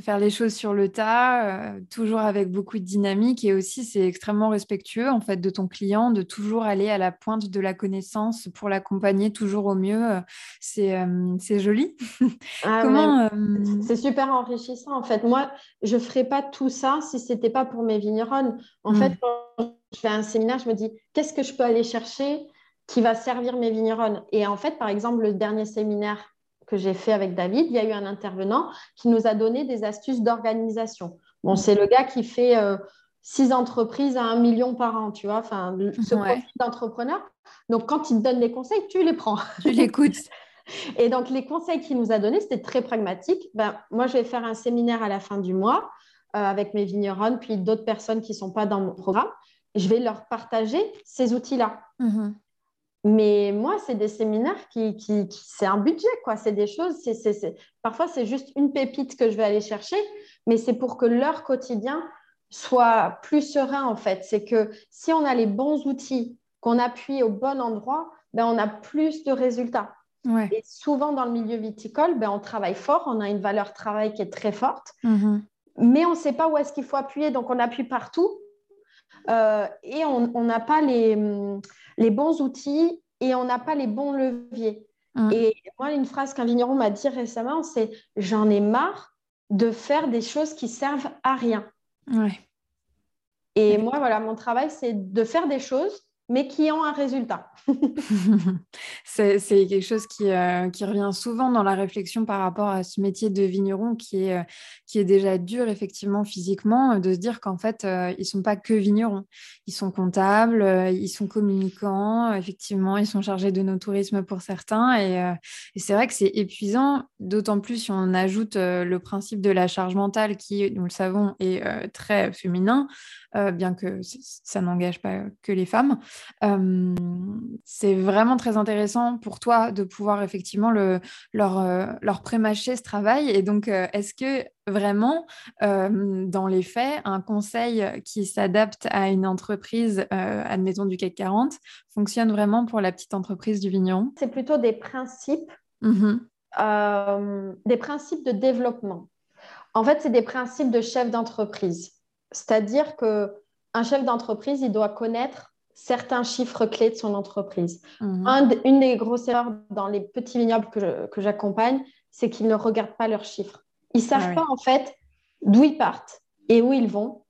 faire les choses sur le tas, euh, toujours avec beaucoup de dynamique et aussi c'est extrêmement respectueux en fait de ton client de toujours aller à la pointe de la connaissance pour l'accompagner toujours au mieux. Euh, c'est euh, c'est joli. Ah Comment C'est super enrichissant en fait. Moi, je ferais pas tout ça si c'était pas pour mes vigneronnes. En fait, hmm. quand je fais un séminaire, je me dis qu'est-ce que je peux aller chercher qui va servir mes vignerons. Et en fait, par exemple, le dernier séminaire que j'ai fait avec David, il y a eu un intervenant qui nous a donné des astuces d'organisation. Bon, c'est le gars qui fait euh, six entreprises à un million par an, tu vois, enfin, ce profil d'entrepreneur. Donc, quand il te donne des conseils, tu les prends. Tu l'écoutes. Et donc, les conseils qu'il nous a donnés, c'était très pragmatique. Ben, moi, je vais faire un séminaire à la fin du mois euh, avec mes vignerons, puis d'autres personnes qui ne sont pas dans mon programme. Je vais leur partager ces outils-là. Mm-hmm. Mais moi, c'est des séminaires qui, qui, c'est un budget, quoi. C'est des choses, c'est, parfois c'est juste une pépite que je vais aller chercher, mais c'est pour que leur quotidien soit plus serein, en fait. C'est que si on a les bons outils, qu'on appuie au bon endroit, ben, on a plus de résultats. Et souvent, dans le milieu viticole, ben, on travaille fort, on a une valeur travail qui est très forte, mm-hmm. mais on ne sait pas où est-ce qu'il faut appuyer, donc on appuie partout. Euh, et on n'a pas les, les, bons outils et on n'a pas les bons leviers. Mm. Et moi, une phrase qu'un vigneron m'a dit récemment, c'est j'en ai marre de faire des choses qui servent à rien. Et moi, voilà, mon travail, c'est de faire des choses mais qui ont un résultat. c'est quelque chose qui, euh, qui, revient souvent dans la réflexion par rapport à ce métier de vigneron qui est, euh, qui est déjà dur effectivement physiquement, de se dire qu'en fait, euh, ils ne sont pas que vignerons. Ils sont comptables, ils sont communicants, effectivement, ils sont chargés de nos tourismes pour certains. Et c'est vrai que c'est épuisant, d'autant plus si on ajoute le principe de la charge mentale qui, nous le savons, est très féminin. Euh, bien que ça n'engage pas que les femmes. Euh, c'est vraiment très intéressant pour toi de pouvoir effectivement le, leur, euh, leur prémâcher ce travail. Et donc, est-ce que vraiment, dans les faits, un conseil qui s'adapte à une entreprise, admettons du CAC 40, fonctionne vraiment pour la petite entreprise du vigneron? C'est plutôt des principes, mmh des principes de développement. En fait, c'est des principes de chef d'entreprise. C'est-à-dire qu'un chef d'entreprise, il doit connaître certains chiffres clés de son entreprise. Mhm. une des grosses erreurs dans les petits vignobles que j'accompagne, c'est qu'ils ne regardent pas leurs chiffres. Ils ne savent ah pas en fait d'où ils partent et où ils vont.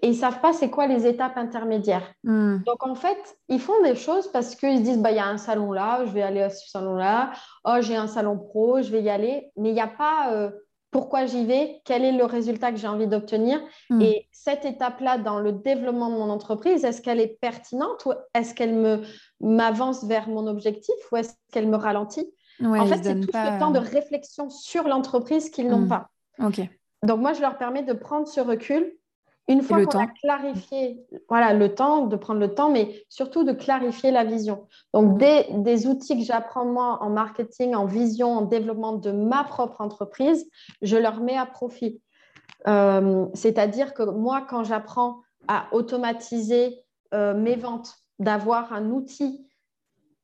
Et ils ne savent pas c'est quoi les étapes intermédiaires. Mhm. Donc en fait, ils font des choses parce qu'ils se disent, bah, il y a un salon là, je vais aller à ce salon-là. Oh, j'ai un salon pro, je vais y aller. Mais il n'y a pas... Euh, pourquoi j'y vais, quel est le résultat que j'ai envie d'obtenir. Hmm. Et cette étape-là dans le développement de mon entreprise, est-ce qu'elle est pertinente ou est-ce qu'elle me m'avance vers mon objectif ou est-ce qu'elle me ralentit? En fait, c'est tout le temps de réflexion sur l'entreprise qu'ils n'ont hmm. pas. Donc moi, je leur permets de prendre ce recul une fois qu'on a clarifié, voilà, le temps, de prendre le temps, mais surtout de clarifier la vision. Donc, des, des outils que j'apprends moi en marketing, en vision, en développement de ma propre entreprise, je leur mets à profit. Euh, c'est-à-dire que moi, quand j'apprends à automatiser euh, mes ventes, d'avoir un outil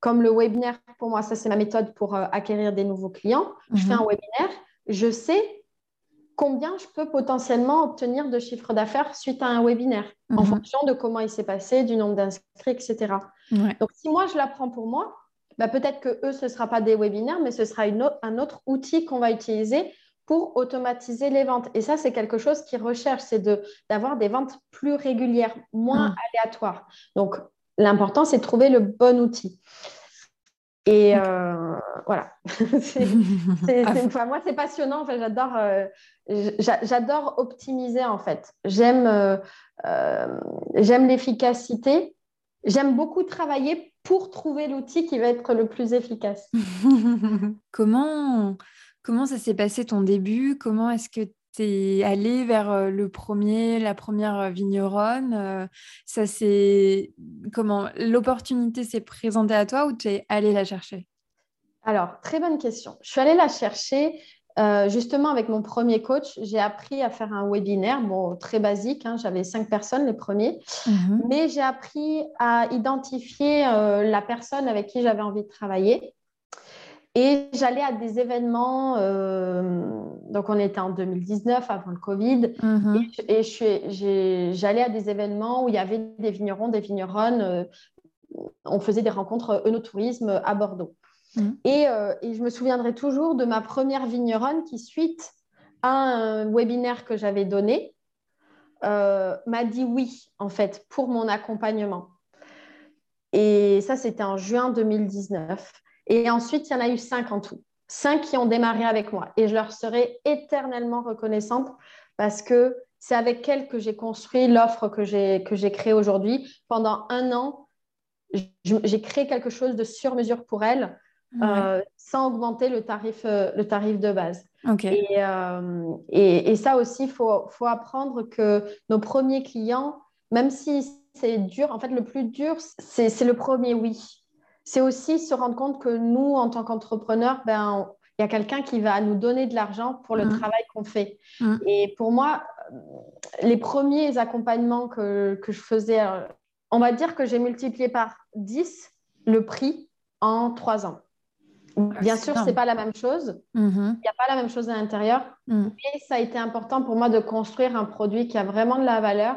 comme le webinaire, pour moi, ça c'est ma méthode pour euh, acquérir des nouveaux clients. Je fais mhm. un webinaire, je sais combien je peux potentiellement obtenir de chiffre d'affaires suite à un webinaire, en mhm. fonction de comment il s'est passé, du nombre d'inscrits, etc. Donc, si moi, je l'apprends pour moi, bah, peut-être que eux, ce ne sera pas des webinaires, mais ce sera un autre outil qu'on va utiliser pour automatiser les ventes. Et ça, c'est quelque chose qu'ils recherchent, c'est d'avoir des ventes plus régulières, moins mhm. aléatoires. Donc, l'important, c'est de trouver le bon outil. Et euh, voilà, moi c'est passionnant. Enfin, j'adore, euh, j'adore optimiser en fait. J'aime, euh, j'aime l'efficacité. J'aime beaucoup travailler pour trouver l'outil qui va être le plus efficace. comment, comment ça s'est passé ton début? Comment est-ce que tu allé vers le premier, la première vigneronne. Ça c'est comment l'opportunité s'est présentée à toi ou tu es allé la chercher? Alors, très bonne question. Je suis allée la chercher justement avec mon premier coach. J'ai appris à faire un webinaire, bon, très basique. Hein, j'avais cinq personnes les premiers, mmh mais j'ai appris à identifier la personne avec qui j'avais envie de travailler. Et j'allais à des événements, euh, donc on était en 2019 avant le Covid, mhm. et, j'allais à des événements où il y avait des vignerons, des vigneronnes, euh, on faisait des rencontres œnotourisme à Bordeaux. Mhm. Euh, et, je me souviendrai toujours de ma première vigneronne qui, suite à un webinaire que j'avais donné, m'a dit oui, en fait, pour mon accompagnement. Et ça, c'était en juin 2019. Et ensuite, il y en a eu cinq en tout. Cinq qui ont démarré avec moi. Et je leur serai éternellement reconnaissante parce que c'est avec elles que j'ai construit l'offre que j'ai, créée aujourd'hui. Pendant un an, j'ai créé quelque chose de sur mesure pour elles euh, sans augmenter le tarif, euh, le tarif de base. Euh, et, et, ça aussi, il faut, faut, apprendre que nos premiers clients, même si c'est dur, en fait, le plus dur, c'est le premier oui. C'est aussi se rendre compte que nous, en tant qu'entrepreneurs, ben, il y a quelqu'un qui va nous donner de l'argent pour le mm. travail qu'on fait. Mm. Et pour moi, les premiers accompagnements que, que je faisais, on va dire que j'ai multiplié par 10 le prix en trois ans. Ah, Bien sûr, ce n'est pas la même chose. Mm-hmm. Il n'y a pas la même chose à l'intérieur. Mm. Mais ça a été important pour moi de construire un produit qui a vraiment de la valeur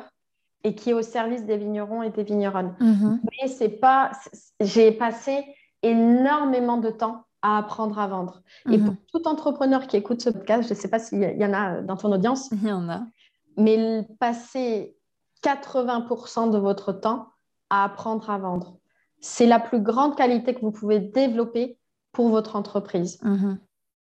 et qui est au service des vignerons et des vigneronnes. Mais c'est pas... J'ai passé énormément de temps à apprendre à vendre. Et pour mm-hmm. tout entrepreneur qui écoute ce podcast, je ne sais pas s'il y en a dans ton audience. Il y en a. Mais passer 80% de votre temps à apprendre à vendre. C'est la plus grande qualité que vous pouvez développer pour votre entreprise. Mhm.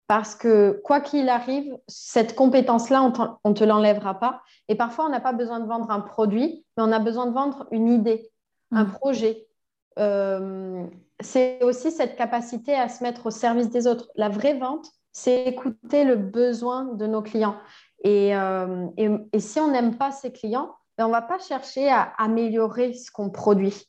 Parce que quoi qu'il arrive, cette compétence-là, on ne te l'enlèvera pas. Et parfois, on n'a pas besoin de vendre un produit, mais on a besoin de vendre une idée, un mhm. projet. Euh, c'est aussi cette capacité à se mettre au service des autres. La vraie vente, c'est écouter le besoin de nos clients. Et, euh, et, si on n'aime pas ses clients, ben on ne va pas chercher à améliorer ce qu'on produit.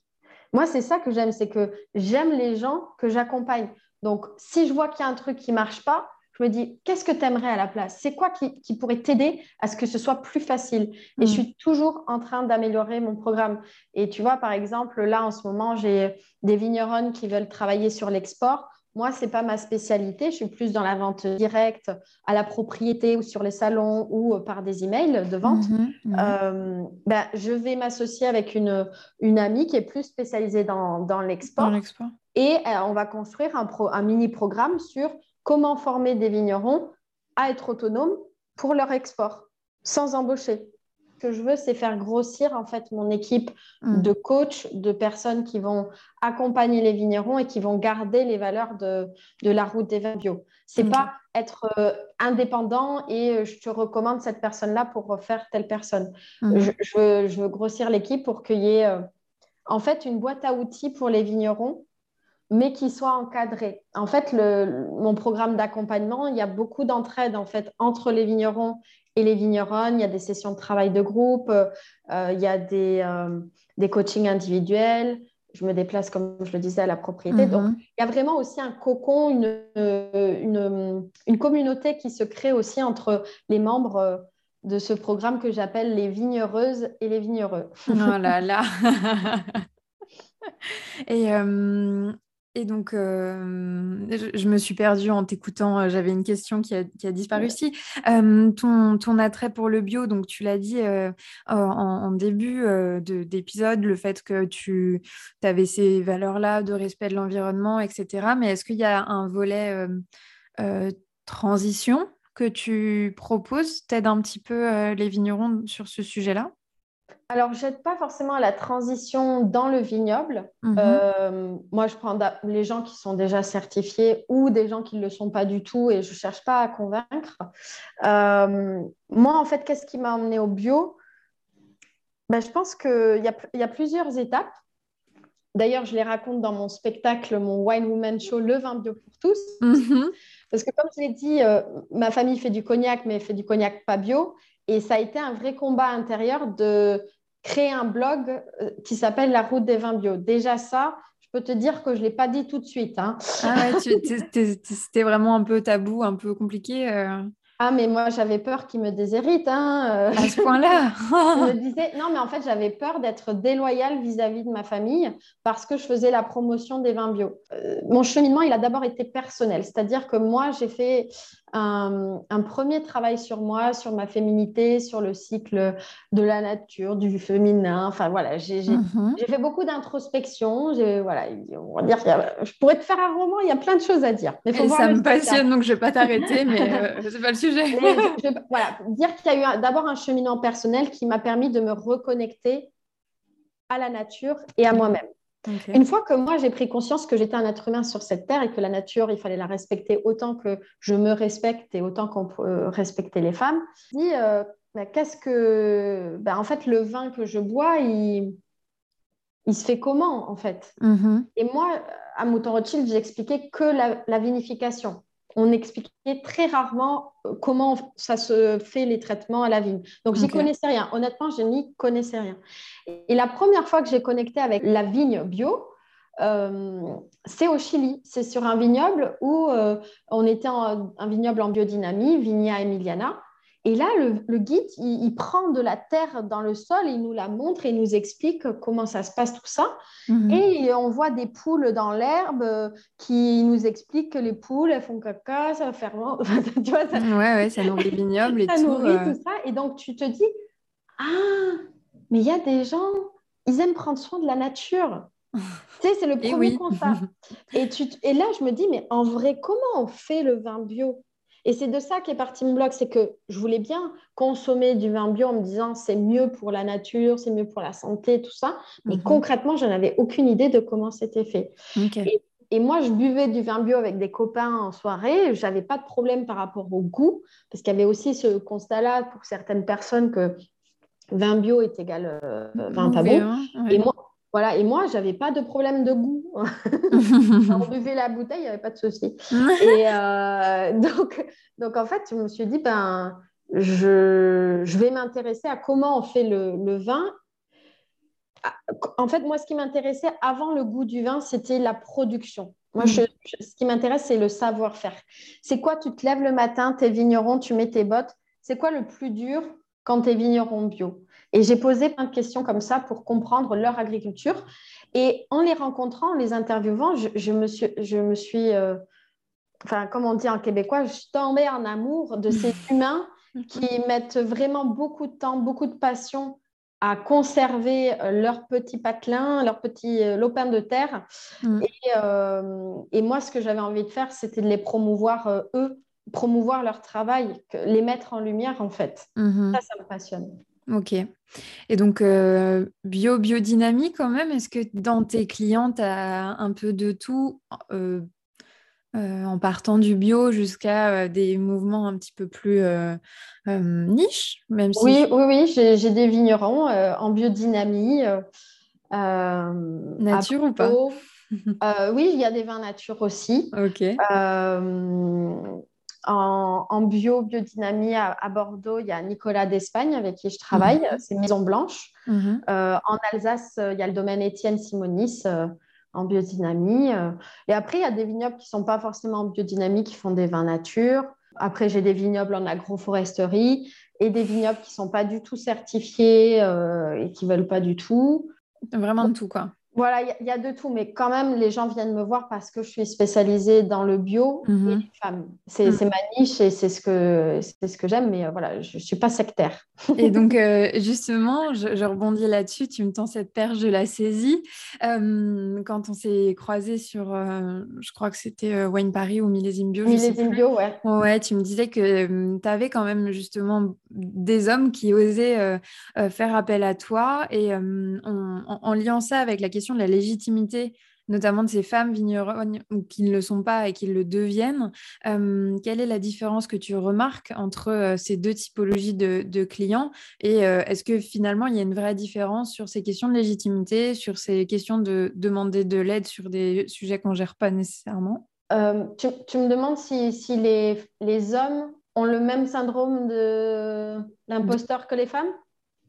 Moi, c'est ça que j'aime, c'est que j'aime les gens que j'accompagne. Donc, si je vois qu'il y a un truc qui ne marche pas, je me dis, qu'est-ce que tu aimerais à la place? C'est quoi qui, pourrait t'aider à ce que ce soit plus facile? Et je mm. suis toujours en train d'améliorer mon programme. Et tu vois, par exemple, là, en ce moment, j'ai des vignerons qui veulent travailler sur l'export. Moi, ce n'est pas ma spécialité. Je suis plus dans la vente directe à la propriété ou sur les salons ou par des emails de vente. Euh, ben, je vais m'associer avec une, une amie qui est plus spécialisée dans, dans l'export. Et euh, on va construire un, un mini-programme sur comment former des vignerons à être autonomes pour leur export sans embaucher que je veux, c'est faire grossir en fait mon équipe mm. de coachs, de personnes qui vont accompagner les vignerons et qui vont garder les valeurs de, la route des vins bio. C'est pas être euh, indépendant et euh, je te recommande cette personne-là pour faire telle personne. Mm. Je, veux, grossir l'équipe pour qu'il y ait euh, en fait une boîte à outils pour les vignerons mais qui soit encadré. En fait, le, mon programme d'accompagnement, il y a beaucoup d'entraide en fait entre les vignerons et les vigneronnes. Il y a des sessions de travail de groupe, euh, il y a des, euh, des coachings individuels. Je me déplace, comme je le disais, à la propriété. Donc, mhm. il y a vraiment aussi un cocon, une, une, une, communauté qui se crée aussi entre les membres de ce programme que j'appelle les vignereuses et les vignereux. Oh là là Et euh, et donc, euh, je, me suis perdue en t'écoutant. Euh, j'avais une question qui a, disparu aussi. Euh, ton, attrait pour le bio, donc tu l'as dit en, début d'épisode, le fait que tu avais ces valeurs-là de respect de l'environnement, etc. Mais est-ce qu'il y a un volet transition que tu proposes? T'aides un petit peu les vignerons sur ce sujet-là? Alors, je n'aide pas forcément à la transition dans le vignoble. Mhm. Euh, moi, je prends les gens qui sont déjà certifiés ou des gens qui ne le sont pas du tout et je ne cherche pas à convaincre. Euh, moi, en fait, qu'est-ce qui m'a emmené au bio? Ben, Je pense qu'il y, y, a plusieurs étapes. D'ailleurs, je les raconte dans mon spectacle, mon Wine Woman Show, Le vin bio pour tous. Mhm. Parce que comme je l'ai dit, euh, ma famille fait du cognac, mais fait du cognac pas bio. Et ça a été un vrai combat intérieur de créer un blog euh, qui s'appelle La route des vins bio. Déjà ça, je peux te dire que je ne l'ai pas dit tout de suite. Hein. Ah c'était vraiment un peu tabou, un peu compliqué. Euh. Ah, mais moi, j'avais peur qu'il me déshérite. Hein. À ce point-là Je me disais, non, mais en fait, j'avais peur d'être déloyale vis-à-vis de ma famille parce que je faisais la promotion des vins bio. Euh, mon cheminement, il a d'abord été personnel. C'est-à-dire que moi, j'ai fait un, premier travail sur moi, sur ma féminité, sur le cycle de la nature, du féminin. Enfin, voilà, j'ai mhm. fait beaucoup d'introspection. Voilà, on va dire, je pourrais te faire un roman, il y a plein de choses à dire. Mais ça me passionne, donc je ne vais pas t'arrêter, mais euh, ce n'est pas le sujet. voilà, dire qu'il y a eu d'abord un cheminement personnel qui m'a permis de me reconnecter à la nature et à moi-même. Une fois que moi, j'ai pris conscience que j'étais un être humain sur cette terre et que la nature, il fallait la respecter autant que je me respecte et autant qu'on peut respecter les femmes, je dis, euh, bah, qu'est-ce que... Bah, en fait, le vin que je bois, il, il se fait comment, en fait? Mm-hmm. Et moi, à Mouton Rothschild, j'ai expliqué que la vinification on expliquait très rarement euh, comment ça se fait les traitements à la vigne. Donc, j'y connaissais rien. Honnêtement, je n'y connaissais rien. Et la première fois que j'ai connecté avec la vigne bio, euh, c'est au Chili. C'est sur un vignoble où euh, on était en, un vignoble en biodynamie, Vigna Emiliana. Et là, le, guide, il, prend de la terre dans le sol, il nous la montre et il nous explique comment ça se passe tout ça. Mhm. Et on voit des poules dans l'herbe qui nous expliquent que les poules, elles font caca, ça va faire... tu vois, ça... Ouais, ouais, ça nourrit les vignobles et ça tout. nourrit euh. tout ça. Et donc, tu te dis, ah, mais il y a des gens, ils aiment prendre soin de la nature. tu sais, c'est le premier constat. Et, tu... et là, je me dis, mais en vrai, comment on fait le vin bio? Et c'est de ça qu'est parti mon blog, c'est que je voulais bien consommer du vin bio en me disant c'est mieux pour la nature, c'est mieux pour la santé, tout ça. Mais mhm. concrètement, je n'avais aucune idée de comment c'était fait. Et, moi, je buvais du vin bio avec des copains en soirée. Je n'avais pas de problème par rapport au goût, parce qu'il y avait aussi ce constat-là pour certaines personnes que vin bio est égal euh, vin pas bon. Et moi, voilà, et moi, je n'avais pas de problème de goût. on buvait la bouteille, il n'y avait pas de souci. et euh, donc, donc, en fait, je me suis dit, ben, je, je vais m'intéresser à comment on fait le, le, vin. Ah, en fait, moi, ce qui m'intéressait avant le goût du vin, c'était la production. Moi, je, ce qui m'intéresse, c'est le savoir-faire. C'est quoi Tu te lèves le matin, tu es vigneron, tu mets tes bottes? C'est quoi le plus dur quand tu es vigneron bio? Et j'ai posé plein de questions comme ça pour comprendre leur agriculture. Et en les rencontrant, en les interviewant, je, me suis, je me suis euh, enfin, comme on dit en québécois, je suis tombée en amour de ces humains qui mettent vraiment beaucoup de temps, beaucoup de passion à conserver euh, leur petit patelin, leur petit euh, lopin de terre. Mm. Et, et, moi, ce que j'avais envie de faire, c'était de les promouvoir, eux, promouvoir leur travail, les mettre en lumière, en fait. Mm-hmm. Ça, ça me passionne. Ok. Et donc, euh, bio, biodynamie quand même, est-ce que dans tes clients, tu as un peu de tout, euh, euh, en partant du bio jusqu'à des mouvements un petit peu plus niche même si Oui, oui, oui, j'ai des vignerons en biodynamie. nature ou pas? Oui, il y a des vins nature aussi. Ok en, bio, biodynamie à, Bordeaux, il y a Nicolas d'Espagne avec qui je travaille, mhm. c'est Maison Blanche. Mhm. Euh, en Alsace, il y a le domaine Étienne Simonis euh, en biodynamie. Euh. Et après, il y a des vignobles qui ne sont pas forcément en biodynamie, qui font des vins nature. Après, j'ai des vignobles en agroforesterie et des vignobles qui ne sont pas du tout certifiés et qui ne veulent pas du tout. Vraiment de tout, quoi. Voilà, il y, a de tout, mais quand même, les gens viennent me voir parce que je suis spécialisée dans le bio et mhm. les femmes. C'est mhm. ma niche et c'est ce que, ce que j'aime, mais euh, voilà, je ne suis pas sectaire. Et donc, euh, justement, je, rebondis là-dessus, tu me tends cette perche, je la saisis. Euh, quand on s'est croisés sur, je crois que c'était Wine Paris ou Millésime Bio. Millésime Bio, ouais. Ouais, tu me disais que tu avais quand même justement des hommes qui osaient faire appel à toi et en liant ça avec la question de la légitimité notamment de ces femmes vigneronnes qui ne le sont pas et qui le deviennent. Euh, quelle est la différence que tu remarques entre euh, ces deux typologies de, clients Et euh, est-ce que finalement, il y a une vraie différence sur ces questions de légitimité, sur ces questions de demander de l'aide sur des sujets qu'on ne gère pas nécessairement? Tu, me demandes si, les, les, hommes ont le même syndrome de l'imposteur que les femmes?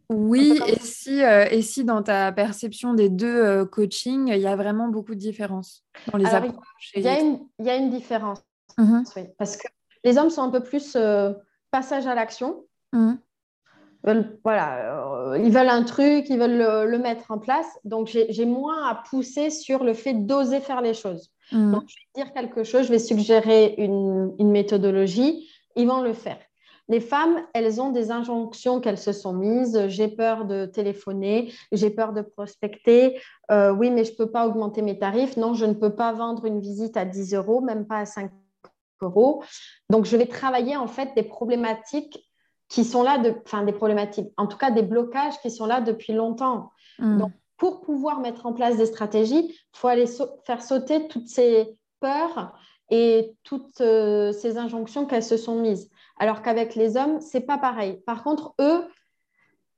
Oui, et si, euh, et si dans ta perception des deux euh, coachings, il y a vraiment beaucoup de différences dans les approches Il y, a une, y a une différence, mmh parce que les hommes sont un peu plus euh, passage à l'action. Mmh. Voilà, ils veulent un truc, ils veulent le, mettre en place. Donc, j'ai moins à pousser sur le fait d'oser faire les choses. Mmh. Donc, je vais dire quelque chose, je vais suggérer une, une méthodologie, ils vont le faire. Les femmes, elles ont des injonctions qu'elles se sont mises. J'ai peur de téléphoner, j'ai peur de prospecter. Euh, oui, mais je ne peux pas augmenter mes tarifs. Non, je ne peux pas vendre une visite à 10 euros, même pas à 5 euros. Donc, je vais travailler en fait des problématiques qui sont là, de, enfin des problématiques, en tout cas des blocages qui sont là depuis longtemps. Hmm. Donc, pour pouvoir mettre en place des stratégies, il faut aller faire sauter toutes ces peurs et toutes euh, ces injonctions qu'elles se sont mises. Alors qu'avec les hommes, c'est pas pareil. Par contre, eux,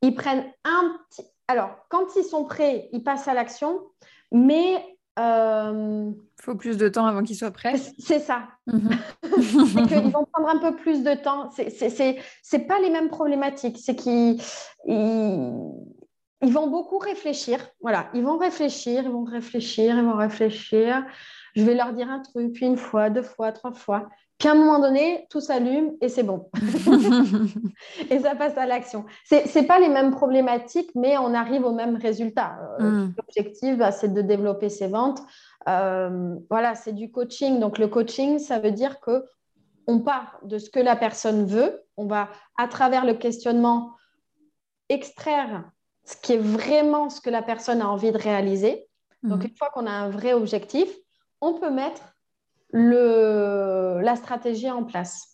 ils prennent un petit. Alors, quand ils sont prêts, ils passent à l'action, mais. Il euh, faut plus de temps avant qu'ils soient prêts. C'est ça. Mhm. c'est qu'ils vont prendre un peu plus de temps. C'est pas les mêmes problématiques. C'est qu'ils ils vont beaucoup réfléchir. Voilà, ils vont réfléchir, ils vont réfléchir, ils vont réfléchir. Je vais leur dire un truc, puis une fois, deux fois, trois fois. Puis à un moment donné, tout s'allume et c'est bon. et ça passe à l'action. Ce n'est pas les mêmes problématiques, mais on arrive au même résultat. Euh, mm. L'objectif, bah, c'est de développer ses ventes. Euh, voilà, c'est du coaching. Donc le coaching, ça veut dire que on part de ce que la personne veut. On va, à travers le questionnement, extraire ce qui est vraiment ce que la personne a envie de réaliser. Donc, mhm. une fois qu'on a un vrai objectif, on peut mettre le, la stratégie en place.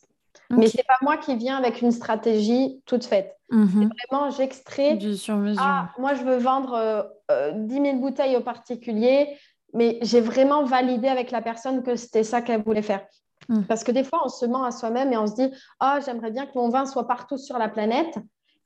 Mais ce n'est pas moi qui viens avec une stratégie toute faite. Mhm. Vraiment, j'extrais. Ah, moi, je veux vendre euh, euh, 10 000 bouteilles au particulier, mais j'ai vraiment validé avec la personne que c'était ça qu'elle voulait faire. Mhm. Parce que des fois, on se ment à soi-même et on se dit Ah, j'aimerais bien que mon vin soit partout sur la planète.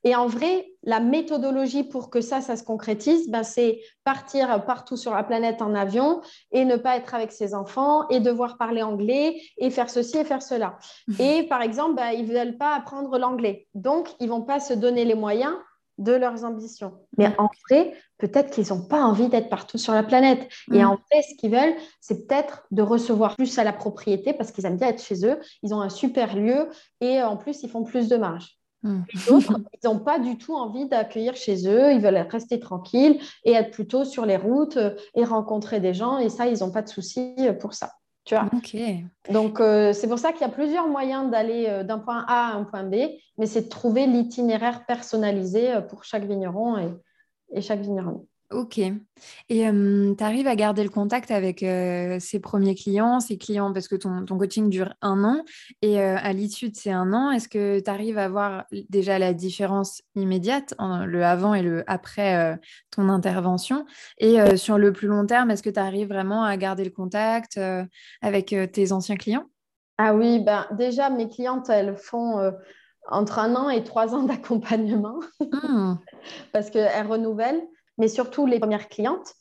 Et en vrai, la méthodologie pour que ça, ça se concrétise, ben, c'est partir partout sur la planète en avion et ne pas être avec ses enfants et devoir parler anglais et faire ceci et faire cela. Et par exemple, ben, ils ne veulent pas apprendre l'anglais. Donc, ils ne vont pas se donner les moyens de leurs ambitions. Mais en vrai, peut-être qu'ils n'ont pas envie d'être partout sur la planète. Et mm. en fait, ce qu'ils veulent, c'est peut-être de recevoir plus à la propriété parce qu'ils aiment bien être chez eux. Ils ont un super lieu et en plus, ils font plus de marge. D'autres, ils n'ont pas du tout envie d'accueillir chez eux, ils veulent rester tranquilles et être plutôt sur les routes euh, et rencontrer des gens. Et ça, ils n'ont pas de souci euh, pour ça. Tu vois? Donc, euh, c'est pour ça qu'il y a plusieurs moyens d'aller d'un point A à un point B, mais c'est de trouver l'itinéraire personnalisé pour chaque vigneron et, et chaque vigneron. Ok. Et tu arrives à garder le contact avec ces premiers clients, ces clients, parce que ton, coaching dure un an. Et à l'issue de ces un an, est-ce que tu arrives à voir déjà la différence immédiate, le avant et le après ton intervention Et sur le plus long terme, est-ce que tu arrives vraiment à garder le contact avec tes anciens clients? Ah oui, ben, déjà, mes clientes, elles font entre un an et trois ans d'accompagnement mmh. parce qu'elles renouvellent mais surtout les premières clientes.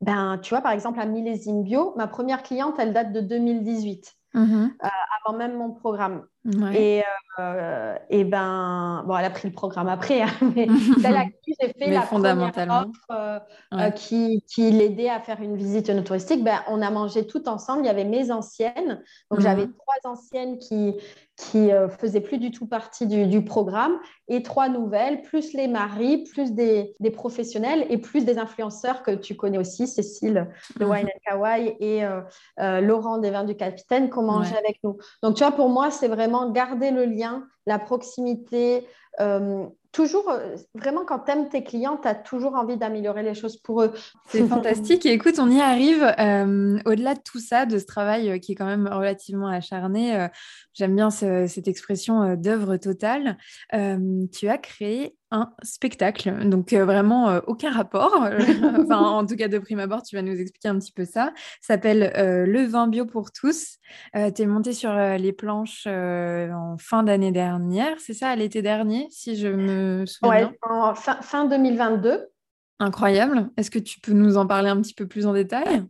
Ben, tu vois, par exemple, à Millésime Bio, ma première cliente, elle date de 2018, mhm. euh, avant même mon programme. Et, euh, et, ben, bon, elle a pris le programme après, hein, mais celle à qui j'ai fait la première offre euh, qui, qui l'aidait à faire une visite touristique, ben, on a mangé tout ensemble. Il y avait mes anciennes, donc j'avais mhm. trois anciennes qui, qui euh, faisaient plus du tout partie du, programme, et trois nouvelles, plus les maris, plus des, professionnels et plus des influenceurs que tu connais aussi, Cécile de mhm. Wine and Kawaii et Laurent des Vins du Capitaine, qui ont mangé avec nous. Donc, tu vois, pour moi, c'est vraiment garder le lien, la proximité, toujours, euh, vraiment, quand tu aimes tes clients, tu as toujours envie d'améliorer les choses pour eux. C'est fantastique. Écoute, on y arrive. Euh, au-delà de tout ça, de ce travail euh, qui est quand même relativement acharné, j'aime bien cette expression d'œuvre totale. tu as créé un spectacle. Donc vraiment aucun rapport. enfin, en tout cas, de prime abord, tu vas nous expliquer un petit peu ça. Ça s'appelle Le vin bio pour tous. tu es monté sur les planches en fin d'année dernière, c'est ça, l'été dernier, si je me souviens. Ouais, en fin, fin 2022. Incroyable. Est-ce que tu peux nous en parler un petit peu plus en détail?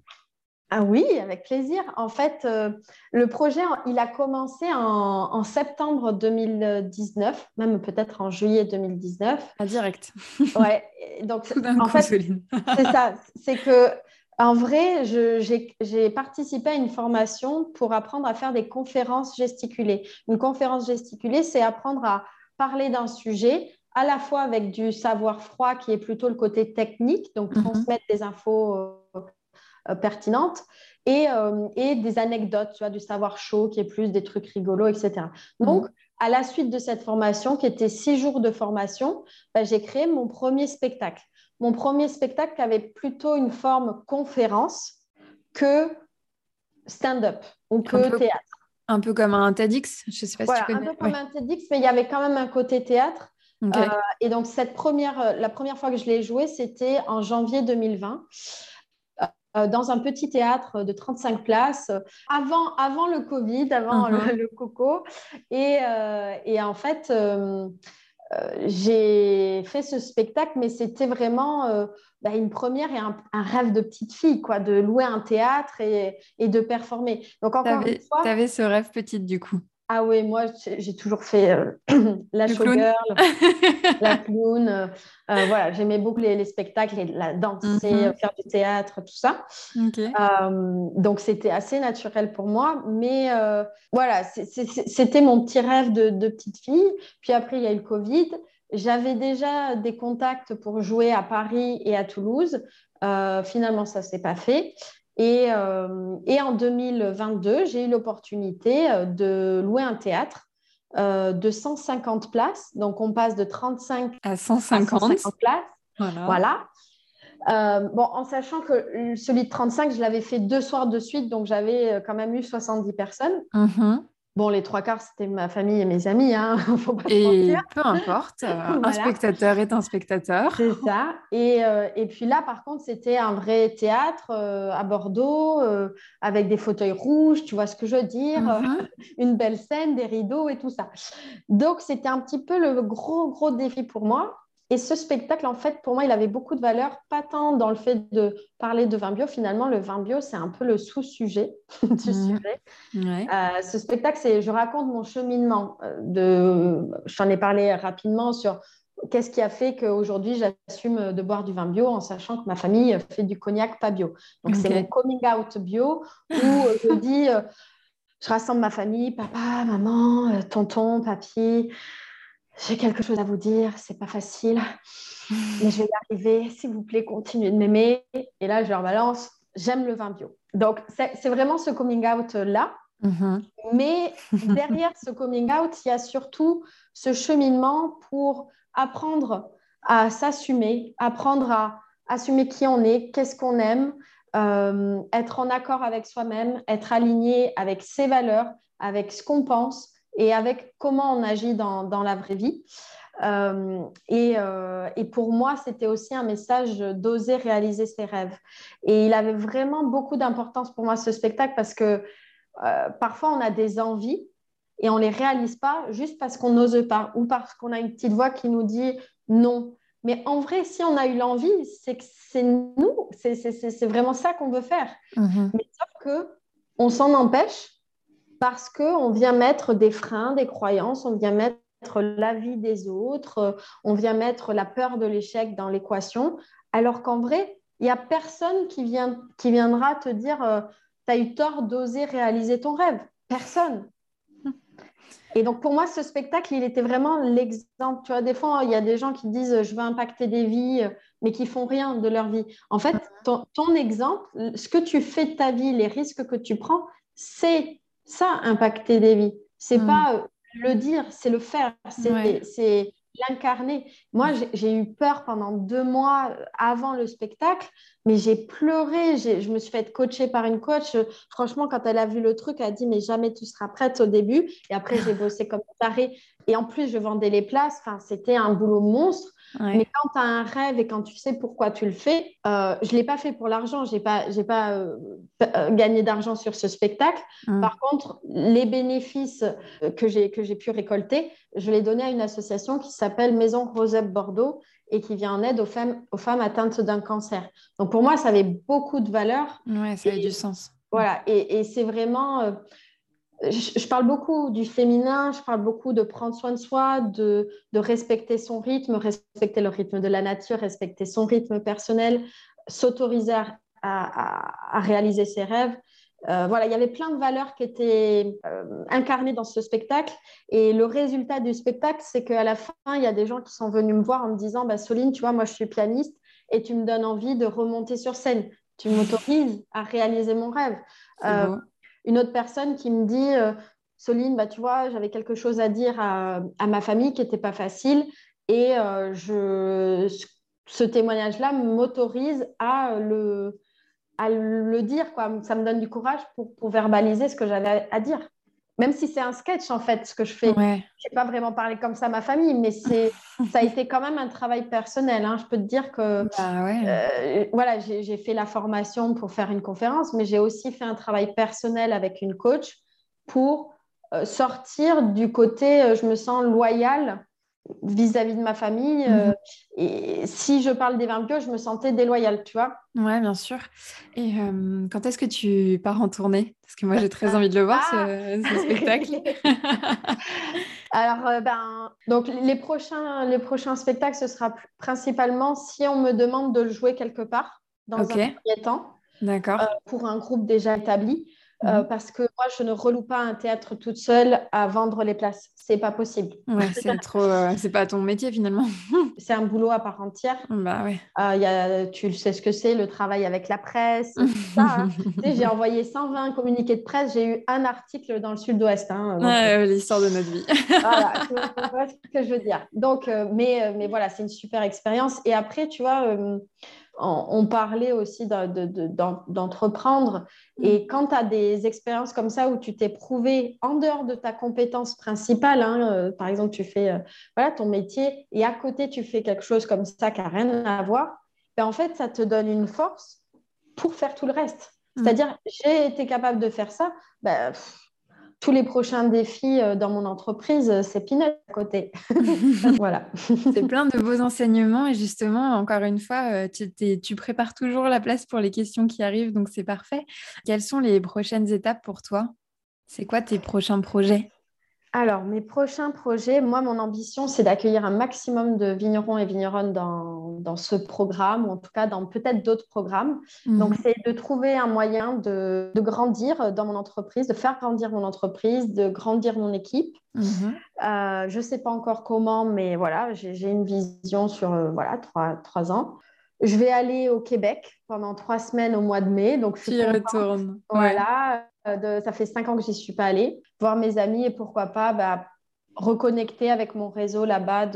Ah oui, avec plaisir. En fait, euh, le projet, il a commencé en, septembre 2019, même peut-être en juillet 2019. À direct. Ouais. Donc, en fait, c'est ça. C'est que, en vrai, j'ai participé à une formation pour apprendre à faire des conférences gesticulées. Une conférence gesticulée, c'est apprendre à parler d'un sujet à la fois avec du savoir froid qui est plutôt le côté technique, donc mhm. transmettre des infos euh, euh, pertinentes et, euh, et, des anecdotes, tu vois, du savoir chaud qui est plus des trucs rigolos, etc. Donc, mhm. à la suite de cette formation, qui était six jours de formation, bah, j'ai créé mon premier spectacle. Mon premier spectacle avait plutôt une forme conférence que stand-up ou que théâtre. Un peu comme un TEDx, je ne sais pas si tu connais. Un peu comme un TEDx, mais il y avait quand même un côté théâtre et donc, cette première, la première fois que je l'ai joué, c'était en janvier 2020 dans un petit théâtre de 35 places, avant, avant le Covid, avant le, uh-huh. coco. Et, et, en fait, j'ai fait ce spectacle, mais c'était vraiment bah, une première et un, rêve de petite fille, quoi, de louer un théâtre et, et de performer. Donc, encore une fois. Tu avais ce rêve petite, du coup. Ah oui, moi, j'ai toujours fait euh, la showgirl, la clown. Euh, euh, voilà, j'aimais beaucoup les, spectacles, la danser, mhm. faire du théâtre, tout ça. donc, c'était assez naturel pour moi. Mais voilà, c'était mon petit rêve de, de, petite fille. Puis après, il y a eu le Covid. J'avais déjà des contacts pour jouer à Paris et à Toulouse. finalement, ça ne s'est pas fait. Euh, et, en 2022, j'ai eu l'opportunité euh, de louer un théâtre euh, de 150 places. Donc, on passe de 35 à 150, places. Voilà. bon, en sachant que celui de 35, je l'avais fait deux soirs de suite, donc j'avais quand même eu 70 personnes. Mm-hmm. Bon, les trois quarts, c'était ma famille et mes amis, hein, faut pas Et peu importe, un spectateur est un spectateur. C'est ça. Et, euh, et, puis là, par contre, c'était un vrai théâtre euh, à Bordeaux, euh, avec des fauteuils rouges, tu vois ce que je veux dire, mhm. une belle scène, des rideaux et tout ça. Donc, c'était un petit peu le gros, gros défi pour moi. Et ce spectacle, en fait, pour moi, il avait beaucoup de valeur, pas tant dans le fait de parler de vin bio. Finalement, le vin bio, c'est un peu le sous-sujet du mmh. sujet. Euh, ce spectacle, c'est je raconte mon cheminement. Euh, de, je t'en ai parlé rapidement sur qu'est-ce qui a fait qu'aujourd'hui, j'assume de boire du vin bio en sachant que ma famille fait du cognac pas bio. Donc, c'est mon coming out bio où je dis, euh, je rassemble ma famille, papa, maman, tonton, papy j'ai quelque chose à vous dire, c'est pas facile, mais je vais y arriver. S'il vous plaît, continuez de m'aimer. Et là, je leur balance, j'aime le vin bio. Donc, c'est vraiment ce coming out-là. Mm-hmm. Mais derrière ce coming out, il y a surtout ce cheminement pour apprendre à s'assumer, apprendre à assumer qui on est, qu'est-ce qu'on aime, euh, être en accord avec soi-même, être aligné avec ses valeurs, avec ce qu'on pense, et avec comment on agit dans, dans la vraie vie. Euh, et, euh, et, pour moi, c'était aussi un message d'oser réaliser ses rêves. Et il avait vraiment beaucoup d'importance pour moi ce spectacle parce que euh, parfois on a des envies et on ne les réalise pas juste parce qu'on n'ose pas ou parce qu'on a une petite voix qui nous dit non. Mais en vrai, si on a eu l'envie, c'est que c'est nous, c'est vraiment ça qu'on veut faire. Mm-hmm. Mais sauf que on s'en empêche parce qu'on vient mettre des freins, des croyances, on vient mettre l'avis des autres, on vient mettre la peur de l'échec dans l'équation, alors qu'en vrai, il n'y a personne qui, vient, qui viendra te dire euh, tu as eu tort d'oser réaliser ton rêve. Personne. Et donc, pour moi, ce spectacle, il était vraiment l'exemple. Tu vois, des fois, il y a des gens qui disent je veux impacter des vies, mais qui font rien de leur vie. En fait, ton, ton exemple, ce que tu fais de ta vie, les risques que tu prends, c'est ça, impacter des vies. C'est hmm. pas euh, le dire, c'est le faire, c'est l'incarner. Moi, j'ai eu peur pendant deux mois euh, avant le spectacle, mais j'ai pleuré. Je me suis fait coacher par une coach. Franchement, quand elle a vu le truc, elle a dit Mais jamais tu seras prête au début. Et après, j'ai bossé comme taré. Et en plus, je vendais les places. Enfin, c'était un boulot monstre. Mais quand tu as un rêve et quand tu sais pourquoi tu le fais, euh, je ne l'ai pas fait pour l'argent, je n'ai pas, j'ai pas euh, euh, gagné d'argent sur ce spectacle. Mmh. Par contre, les bénéfices que j'ai, que j'ai pu récolter, je les donné à une association qui s'appelle Maison Rosette Bordeaux et qui vient en aide aux femmes, aux femmes atteintes d'un cancer. Donc pour moi, ça avait beaucoup de valeur. Oui, ça avait du sens. Voilà, et, et c'est vraiment je, parle beaucoup du féminin, je parle beaucoup de prendre soin de soi, de, respecter son rythme, respecter le rythme de la nature, respecter son rythme personnel, s'autoriser à, réaliser ses rêves. Euh, voilà, il y avait plein de valeurs qui étaient euh, incarnées dans ce spectacle. Et le résultat du spectacle, c'est qu'à la fin, il y a des gens qui sont venus me voir en me disant bah, Soline, tu vois, moi je suis pianiste et tu me donnes envie de remonter sur scène. Tu m'autorises à réaliser mon rêve. Euh, une autre personne qui me dit euh, Soline, bah, tu vois, j'avais quelque chose à dire à, ma famille qui n'était pas facile et euh, je, ce témoignage-là m'autorise à le, à le dire. Quoi. Ça me donne du courage pour, pour verbaliser ce que j'avais à dire. Même si c'est un sketch en fait, ce que je fais. Je n'ai pas vraiment parlé comme ça à ma famille, mais c'est, ça a été quand même un travail personnel. Hein. Je peux te dire que bah euh, voilà, j'ai fait la formation pour faire une conférence, mais j'ai aussi fait un travail personnel avec une coach pour euh, sortir du côté euh, je me sens loyale vis-à-vis de ma famille. Euh, mhm. et si je parle des vins bio, je me sentais déloyale, tu vois. Ouais, bien sûr. Et quand est-ce que tu pars en tournée? Parce que moi, j'ai très envie de le voir, ce, ah spectacle. Alors, ben, donc les prochains, les prochains spectacles, ce sera principalement si on me demande de le jouer quelque part dans un premier temps. D'accord. pour un groupe déjà établi. Euh, mhm. parce que moi, je ne reloue pas un théâtre toute seule à vendre les places. C'est pas possible. Ouais, c'est trop. Euh, c'est pas ton métier finalement. c'est un boulot à part entière. Bah ouais. Euh, y a, tu sais ce que c'est, le travail avec la presse. Hein. j'ai envoyé 120 communiqués de presse. J'ai eu un article dans le Sud-Ouest. Hein, L'histoire de notre vie. voilà, tu vois ce que je veux dire. Donc, mais, mais voilà, c'est une super expérience. Et après, tu vois on, parlait aussi d'entreprendre. Mm. Et quand tu as des expériences comme ça où tu t'es prouvé en dehors de ta compétence principale, hein, euh, par exemple, tu fais euh, voilà, ton métier et à côté, tu fais quelque chose comme ça qui n'a rien à voir, ben, en fait, ça te donne une force pour faire tout le reste. Mm. C'est-à-dire, j'ai été capable de faire ça. Ben, tous les prochains défis euh, dans mon entreprise, euh, c'est Pinot à côté. voilà. c'est plein de beaux enseignements et justement, encore une fois, euh, tu, prépares toujours la place pour les questions qui arrivent, donc c'est parfait. Quelles sont les prochaines étapes pour toi? C'est quoi tes prochains projets? Alors, mes prochains projets, moi, mon ambition, c'est d'accueillir un maximum de vignerons et vigneronnes dans, ce programme, ou en tout cas dans peut-être d'autres programmes. Mhm. Donc, c'est de trouver un moyen de, grandir dans mon entreprise, de faire grandir mon entreprise, de grandir mon équipe. Mhm. Euh, je ne sais pas encore comment, mais voilà, j'ai une vision sur euh, voilà, trois, ans. Je vais aller au Québec pendant trois semaines au mois de mai. Donc, je retourne. Voilà. Euh, ça fait cinq ans que j'y suis pas allée. Voir mes amis et pourquoi pas bah, reconnecter avec mon réseau là-bas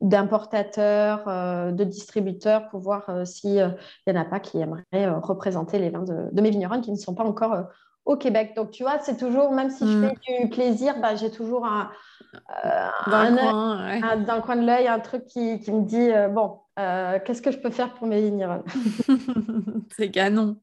d'importateurs, euh, de, distributeurs pour voir euh, s'il n'y en a pas qui aimeraient représenter les vins de, mes vignerons qui ne sont pas encore au Québec. Donc, tu vois, c'est toujours, même si je mm. fais du plaisir, bah, j'ai toujours un, dans, le coin, dans, le coin, de l'œil un truc qui, qui me dit, bon, euh, qu'est-ce que je peux faire pour mes vignerons C'est canon.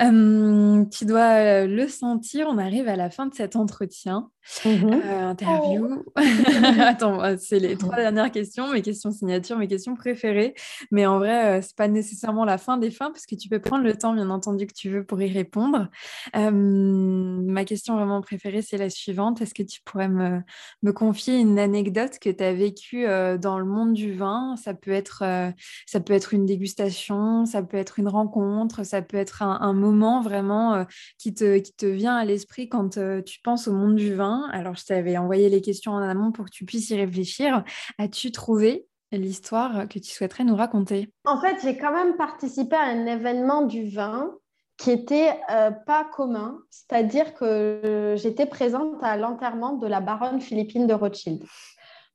Euh, tu dois euh, le sentir, on arrive à la fin de cet entretien. Mhm. interview. Oh. Attends, c'est les trois dernières questions, mes questions signature, mes questions préférées. Mais en vrai, c'est pas nécessairement la fin des fins, parce que tu peux prendre le temps, bien entendu, que tu veux pour y répondre. ma question vraiment préférée, c'est la suivante. Est-ce que tu pourrais me, me confier une anecdote que tu as vécue dans le monde du vin? Ça peut être euh, ça peut être une dégustation, ça peut être une rencontre, ça peut être un, moment vraiment euh, qui, te, qui te vient à l'esprit quand euh, tu penses au monde du vin. Alors, je t'avais envoyé les questions en amont pour que tu puisses y réfléchir. As-tu trouvé l'histoire que tu souhaiterais nous raconter? En fait, j'ai quand même participé à un événement du vin qui était pas commun, c'est-à-dire que j'étais présente à l'enterrement de la baronne Philippine de Rothschild.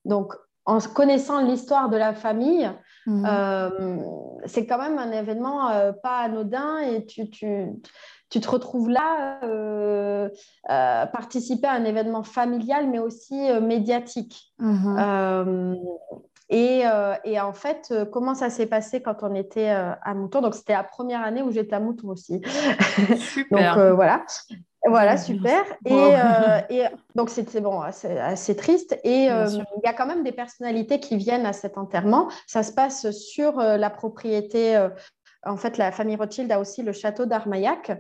Donc, en connaissant l'histoire de la famille, mhm. euh, c'est quand même un événement euh, pas anodin et tu, tu, tu, te retrouves là, euh, participer à un événement familial mais aussi médiatique. Mhm. Et, et, en fait, comment ça s'est passé quand on était à Mouton? Donc, c'était la première année où j'étais à Mouton aussi. Super. Donc, voilà. Voilà, super. Euh, et, donc, c'était bon, assez, triste. Et euh, il y a quand même des personnalités qui viennent à cet enterrement. Ça se passe sur euh, la propriété. en fait, la famille Rothschild a aussi le château d'Armaillac.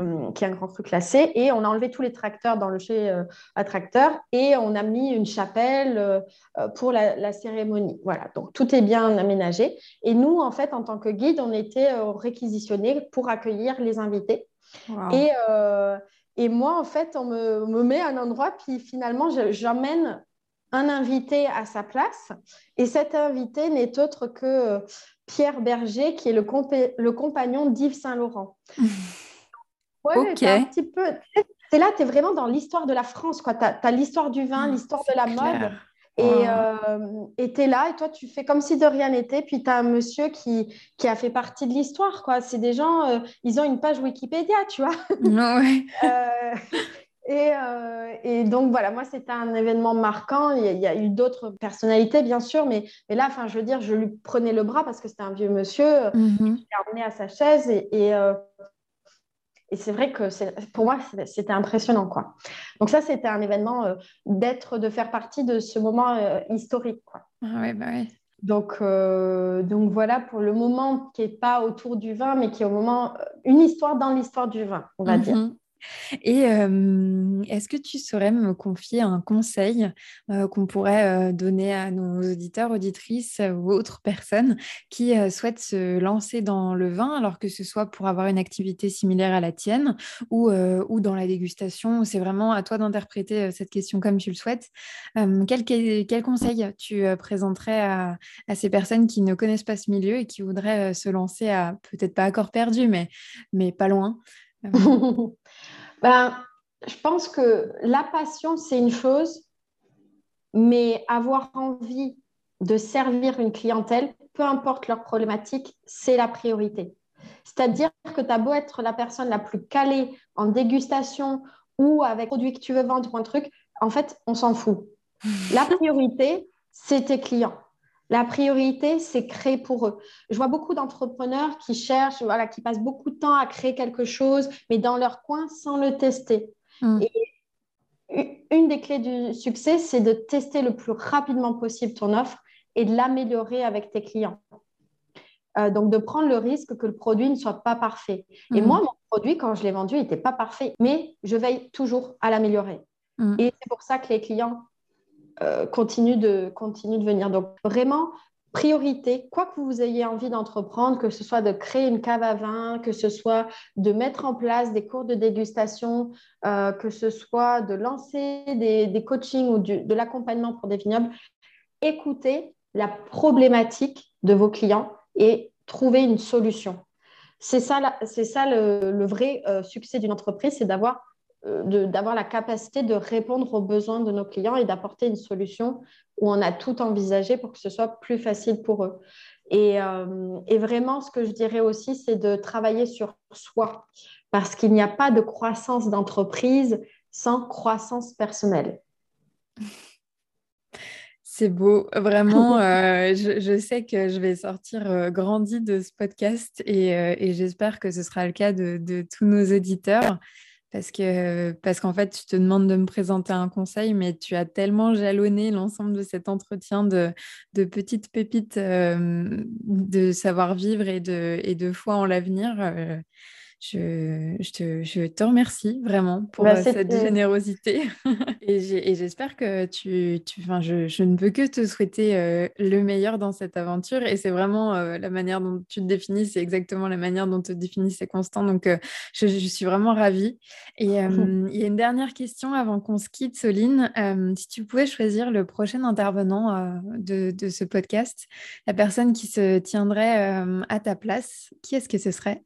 Mhm. qui est un grand cru classé, et on a enlevé tous les tracteurs dans le chez à tracteur et on a mis une chapelle pour la, la, cérémonie. Voilà, donc tout est bien aménagé. Et nous, en fait, en tant que guide, on était réquisitionnés pour accueillir les invités. Et, euh, et moi, en fait, on me, me, met à un endroit, puis finalement, j'emmène un invité à sa place. Et cet invité n'est autre que euh, Pierre Berger, qui est le, le compagnon d'Yves Saint-Laurent. ok. Un petit peu... C'est là, tu es vraiment dans l'histoire de la France. Tu as, l'histoire du vin, ah, l'histoire de la mode. Et euh, tu es là et toi, tu fais comme si de rien n'était. Puis tu as un monsieur qui, qui a fait partie de l'histoire. quoi. C'est des gens, euh, ils ont une page Wikipédia, tu vois. Ouais. Euh, Euh, et, donc voilà, moi c'était un événement marquant. Il y a, eu d'autres personnalités bien sûr, mais, mais là, enfin, je veux dire, je lui prenais le bras parce que c'était un vieux monsieur. Mm Je l'ai emmené à sa chaise et, et, euh, c'est vrai que pour moi c'était impressionnant quoi. Donc ça c'était un événement euh, d'être, de faire partie de ce moment historique quoi. Ah ouais, bah ouais. Donc, donc voilà pour le moment qui n'est pas autour du vin, mais qui est au moment, une histoire dans l'histoire du vin, on va dire. Et est-ce que tu saurais me confier un conseil qu'on pourrait donner à nos auditeurs, auditrices ou autres personnes qui souhaitent se lancer dans le vin, alors que ce soit pour avoir une activité similaire à la tienne ou, ou dans la dégustation? C'est vraiment à toi d'interpréter cette question comme tu le souhaites. quel, quel, conseil tu présenterais à, à, ces personnes qui ne connaissent pas ce milieu et qui voudraient se lancer à peut-être pas accord perdu, mais, mais pas loin? ben, je pense que la passion, c'est une chose, mais avoir envie de servir une clientèle, peu importe leur problématique, c'est la priorité. C'est-à-dire que tu as beau être la personne la plus calée en dégustation ou avec un produit que tu veux vendre ou un truc, en fait, on s'en fout. La priorité, c'est tes clients. La priorité, c'est créer pour eux. Je vois beaucoup d'entrepreneurs qui cherchent, voilà, qui passent beaucoup de temps à créer quelque chose, mais dans leur coin sans le tester. Mm. Et une des clés du succès, c'est de tester le plus rapidement possible ton offre et de l'améliorer avec tes clients. Euh, donc, de prendre le risque que le produit ne soit pas parfait. Et mm. moi, mon produit, quand je l'ai vendu, il n'était pas parfait, mais je veille toujours à l'améliorer. Mm. Et c'est pour ça que les clients euh, continue, de, continue de venir. Donc vraiment, priorité, quoi que vous ayez envie d'entreprendre, que ce soit de créer une cave à vin, que ce soit de mettre en place des cours de dégustation, euh, que ce soit de lancer des, coachings ou de l'accompagnement pour des vignobles, écoutez la problématique de vos clients et trouvez une solution. C'est ça, c'est ça le, vrai euh, succès d'une entreprise, c'est d'avoir d'avoir la capacité de répondre aux besoins de nos clients et d'apporter une solution où on a tout envisagé pour que ce soit plus facile pour eux. Et, euh, et vraiment, ce que je dirais aussi, c'est de travailler sur soi, parce qu'il n'y a pas de croissance d'entreprise sans croissance personnelle. C'est beau, vraiment. Euh, je, sais que je vais sortir grandi de ce podcast et, et j'espère que ce sera le cas de, de tous nos auditeurs parce que parce qu'en fait, tu te demandes de me présenter un conseil, mais tu as tellement jalonné l'ensemble de cet entretien de, de petites pépites de savoir-vivre et de, et de foi en l'avenir. Je, je, te, je, te, remercie vraiment pour bah, euh, cette générosité. et j'espère que tu, tu je, je, ne peux que te souhaiter euh, le meilleur dans cette aventure. Et c'est vraiment euh, la manière dont tu te définis, c'est exactement la manière dont te définis c'est constant. Donc, je, suis vraiment ravie. Et il y a une dernière question avant qu'on se quitte, Soline. si tu pouvais choisir le prochain intervenant de, de, ce podcast, la personne qui se tiendrait à ta place, qui est-ce que ce serait?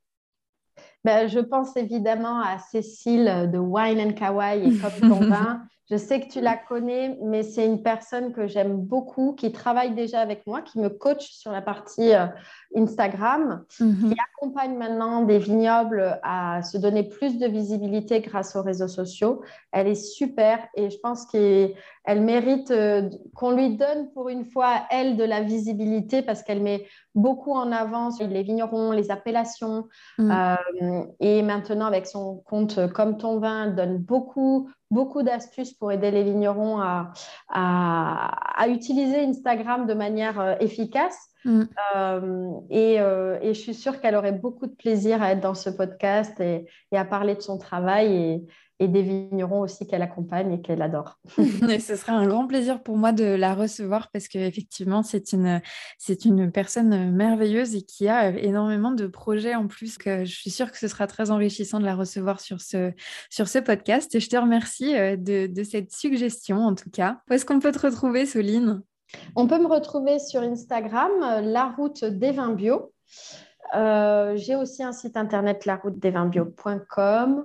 Ben, je pense évidemment à Cécile de Wine and Kawaii et Comme ton. Je sais que tu la connais, mais c'est une personne que j'aime beaucoup, qui travaille déjà avec moi, qui me coach sur la partie euh, Instagram, mhm. qui accompagne maintenant des vignobles à se donner plus de visibilité grâce aux réseaux sociaux. Elle est super et je pense qu'elle mérite euh, qu'on lui donne pour une fois, elle, de la visibilité parce qu'elle met beaucoup en avant les vignerons, les appellations. Mhm. Euh, et maintenant, avec son compte Comme ton vin, elle donne beaucoup beaucoup d'astuces pour aider les vignerons à, à, utiliser Instagram de manière euh, efficace. Mm. Euh, et, euh, et, je suis sûre qu'elle aurait beaucoup de plaisir à être dans ce podcast et, et à parler de son travail. Et, et des vignerons aussi qu'elle accompagne et qu'elle adore. et ce sera un grand plaisir pour moi de la recevoir parce qu'effectivement, c'est une, c'est une personne merveilleuse et qui a énormément de projets en plus. Que je suis sûre que ce sera très enrichissant de la recevoir sur ce, sur ce podcast. Et je te remercie euh, de, de cette suggestion en tout cas. Où est-ce qu'on peut te retrouver, Soline? On peut me retrouver sur Instagram, euh, la route des vins bio. Euh, j'ai aussi un site internet laroutedesvinsbio.com.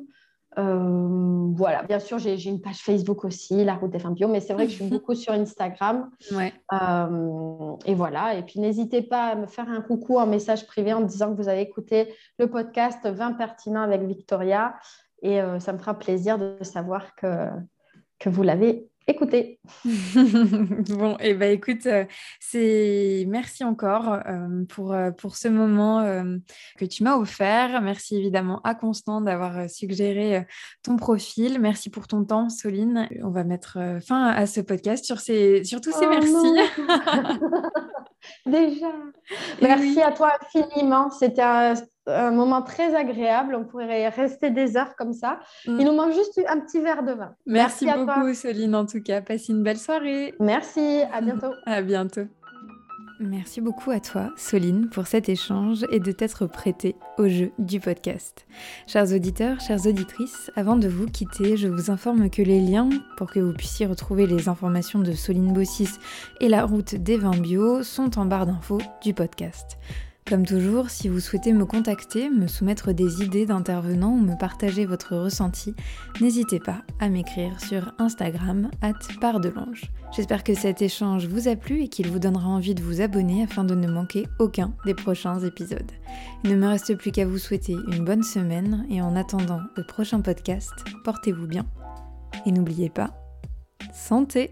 Euh, voilà, bien sûr, j'ai une page Facebook aussi, La Route des Fins Bio, mais c'est vrai que je suis beaucoup sur Instagram. Euh, et voilà, et puis n'hésitez pas à me faire un coucou en message privé en disant que vous avez écouté le podcast 20 pertinent avec Victoria. Et ça me fera plaisir de savoir que, que vous l'avez écoutez. bon, et eh ben écoute, euh, c'est merci encore euh, pour, euh, pour ce moment que tu m'as offert. Merci évidemment à Constant d'avoir suggéré ton profil. Merci pour ton temps, Soline. On va mettre fin à ce podcast sur, ces, sur tous ces oh merci. Déjà. Merci à toi infiniment. C'était un un moment très agréable. On pourrait rester des heures comme ça. Mm. Il nous manque juste un petit verre de vin. Merci, beaucoup, Soline, en tout cas. Passe une belle soirée. Merci. À bientôt. à bientôt. Merci beaucoup à toi, Soline, pour cet échange et de t'être prêtée au jeu du podcast. Chers auditeurs, chères auditrices, avant de vous quitter, je vous informe que les liens pour que vous puissiez retrouver les informations de Soline Bossis et la route des vins bio sont en barre d'infos du podcast. Comme toujours, si vous souhaitez me contacter, me soumettre des idées d'intervenants ou me partager votre ressenti, n'hésitez pas à m'écrire sur Instagram pardelange. J'espère que cet échange vous a plu et qu'il vous donnera envie de vous abonner afin de ne manquer aucun des prochains épisodes. Il ne me reste plus qu'à vous souhaiter une bonne semaine et en attendant le prochain podcast, portez-vous bien. Et n'oubliez pas, santé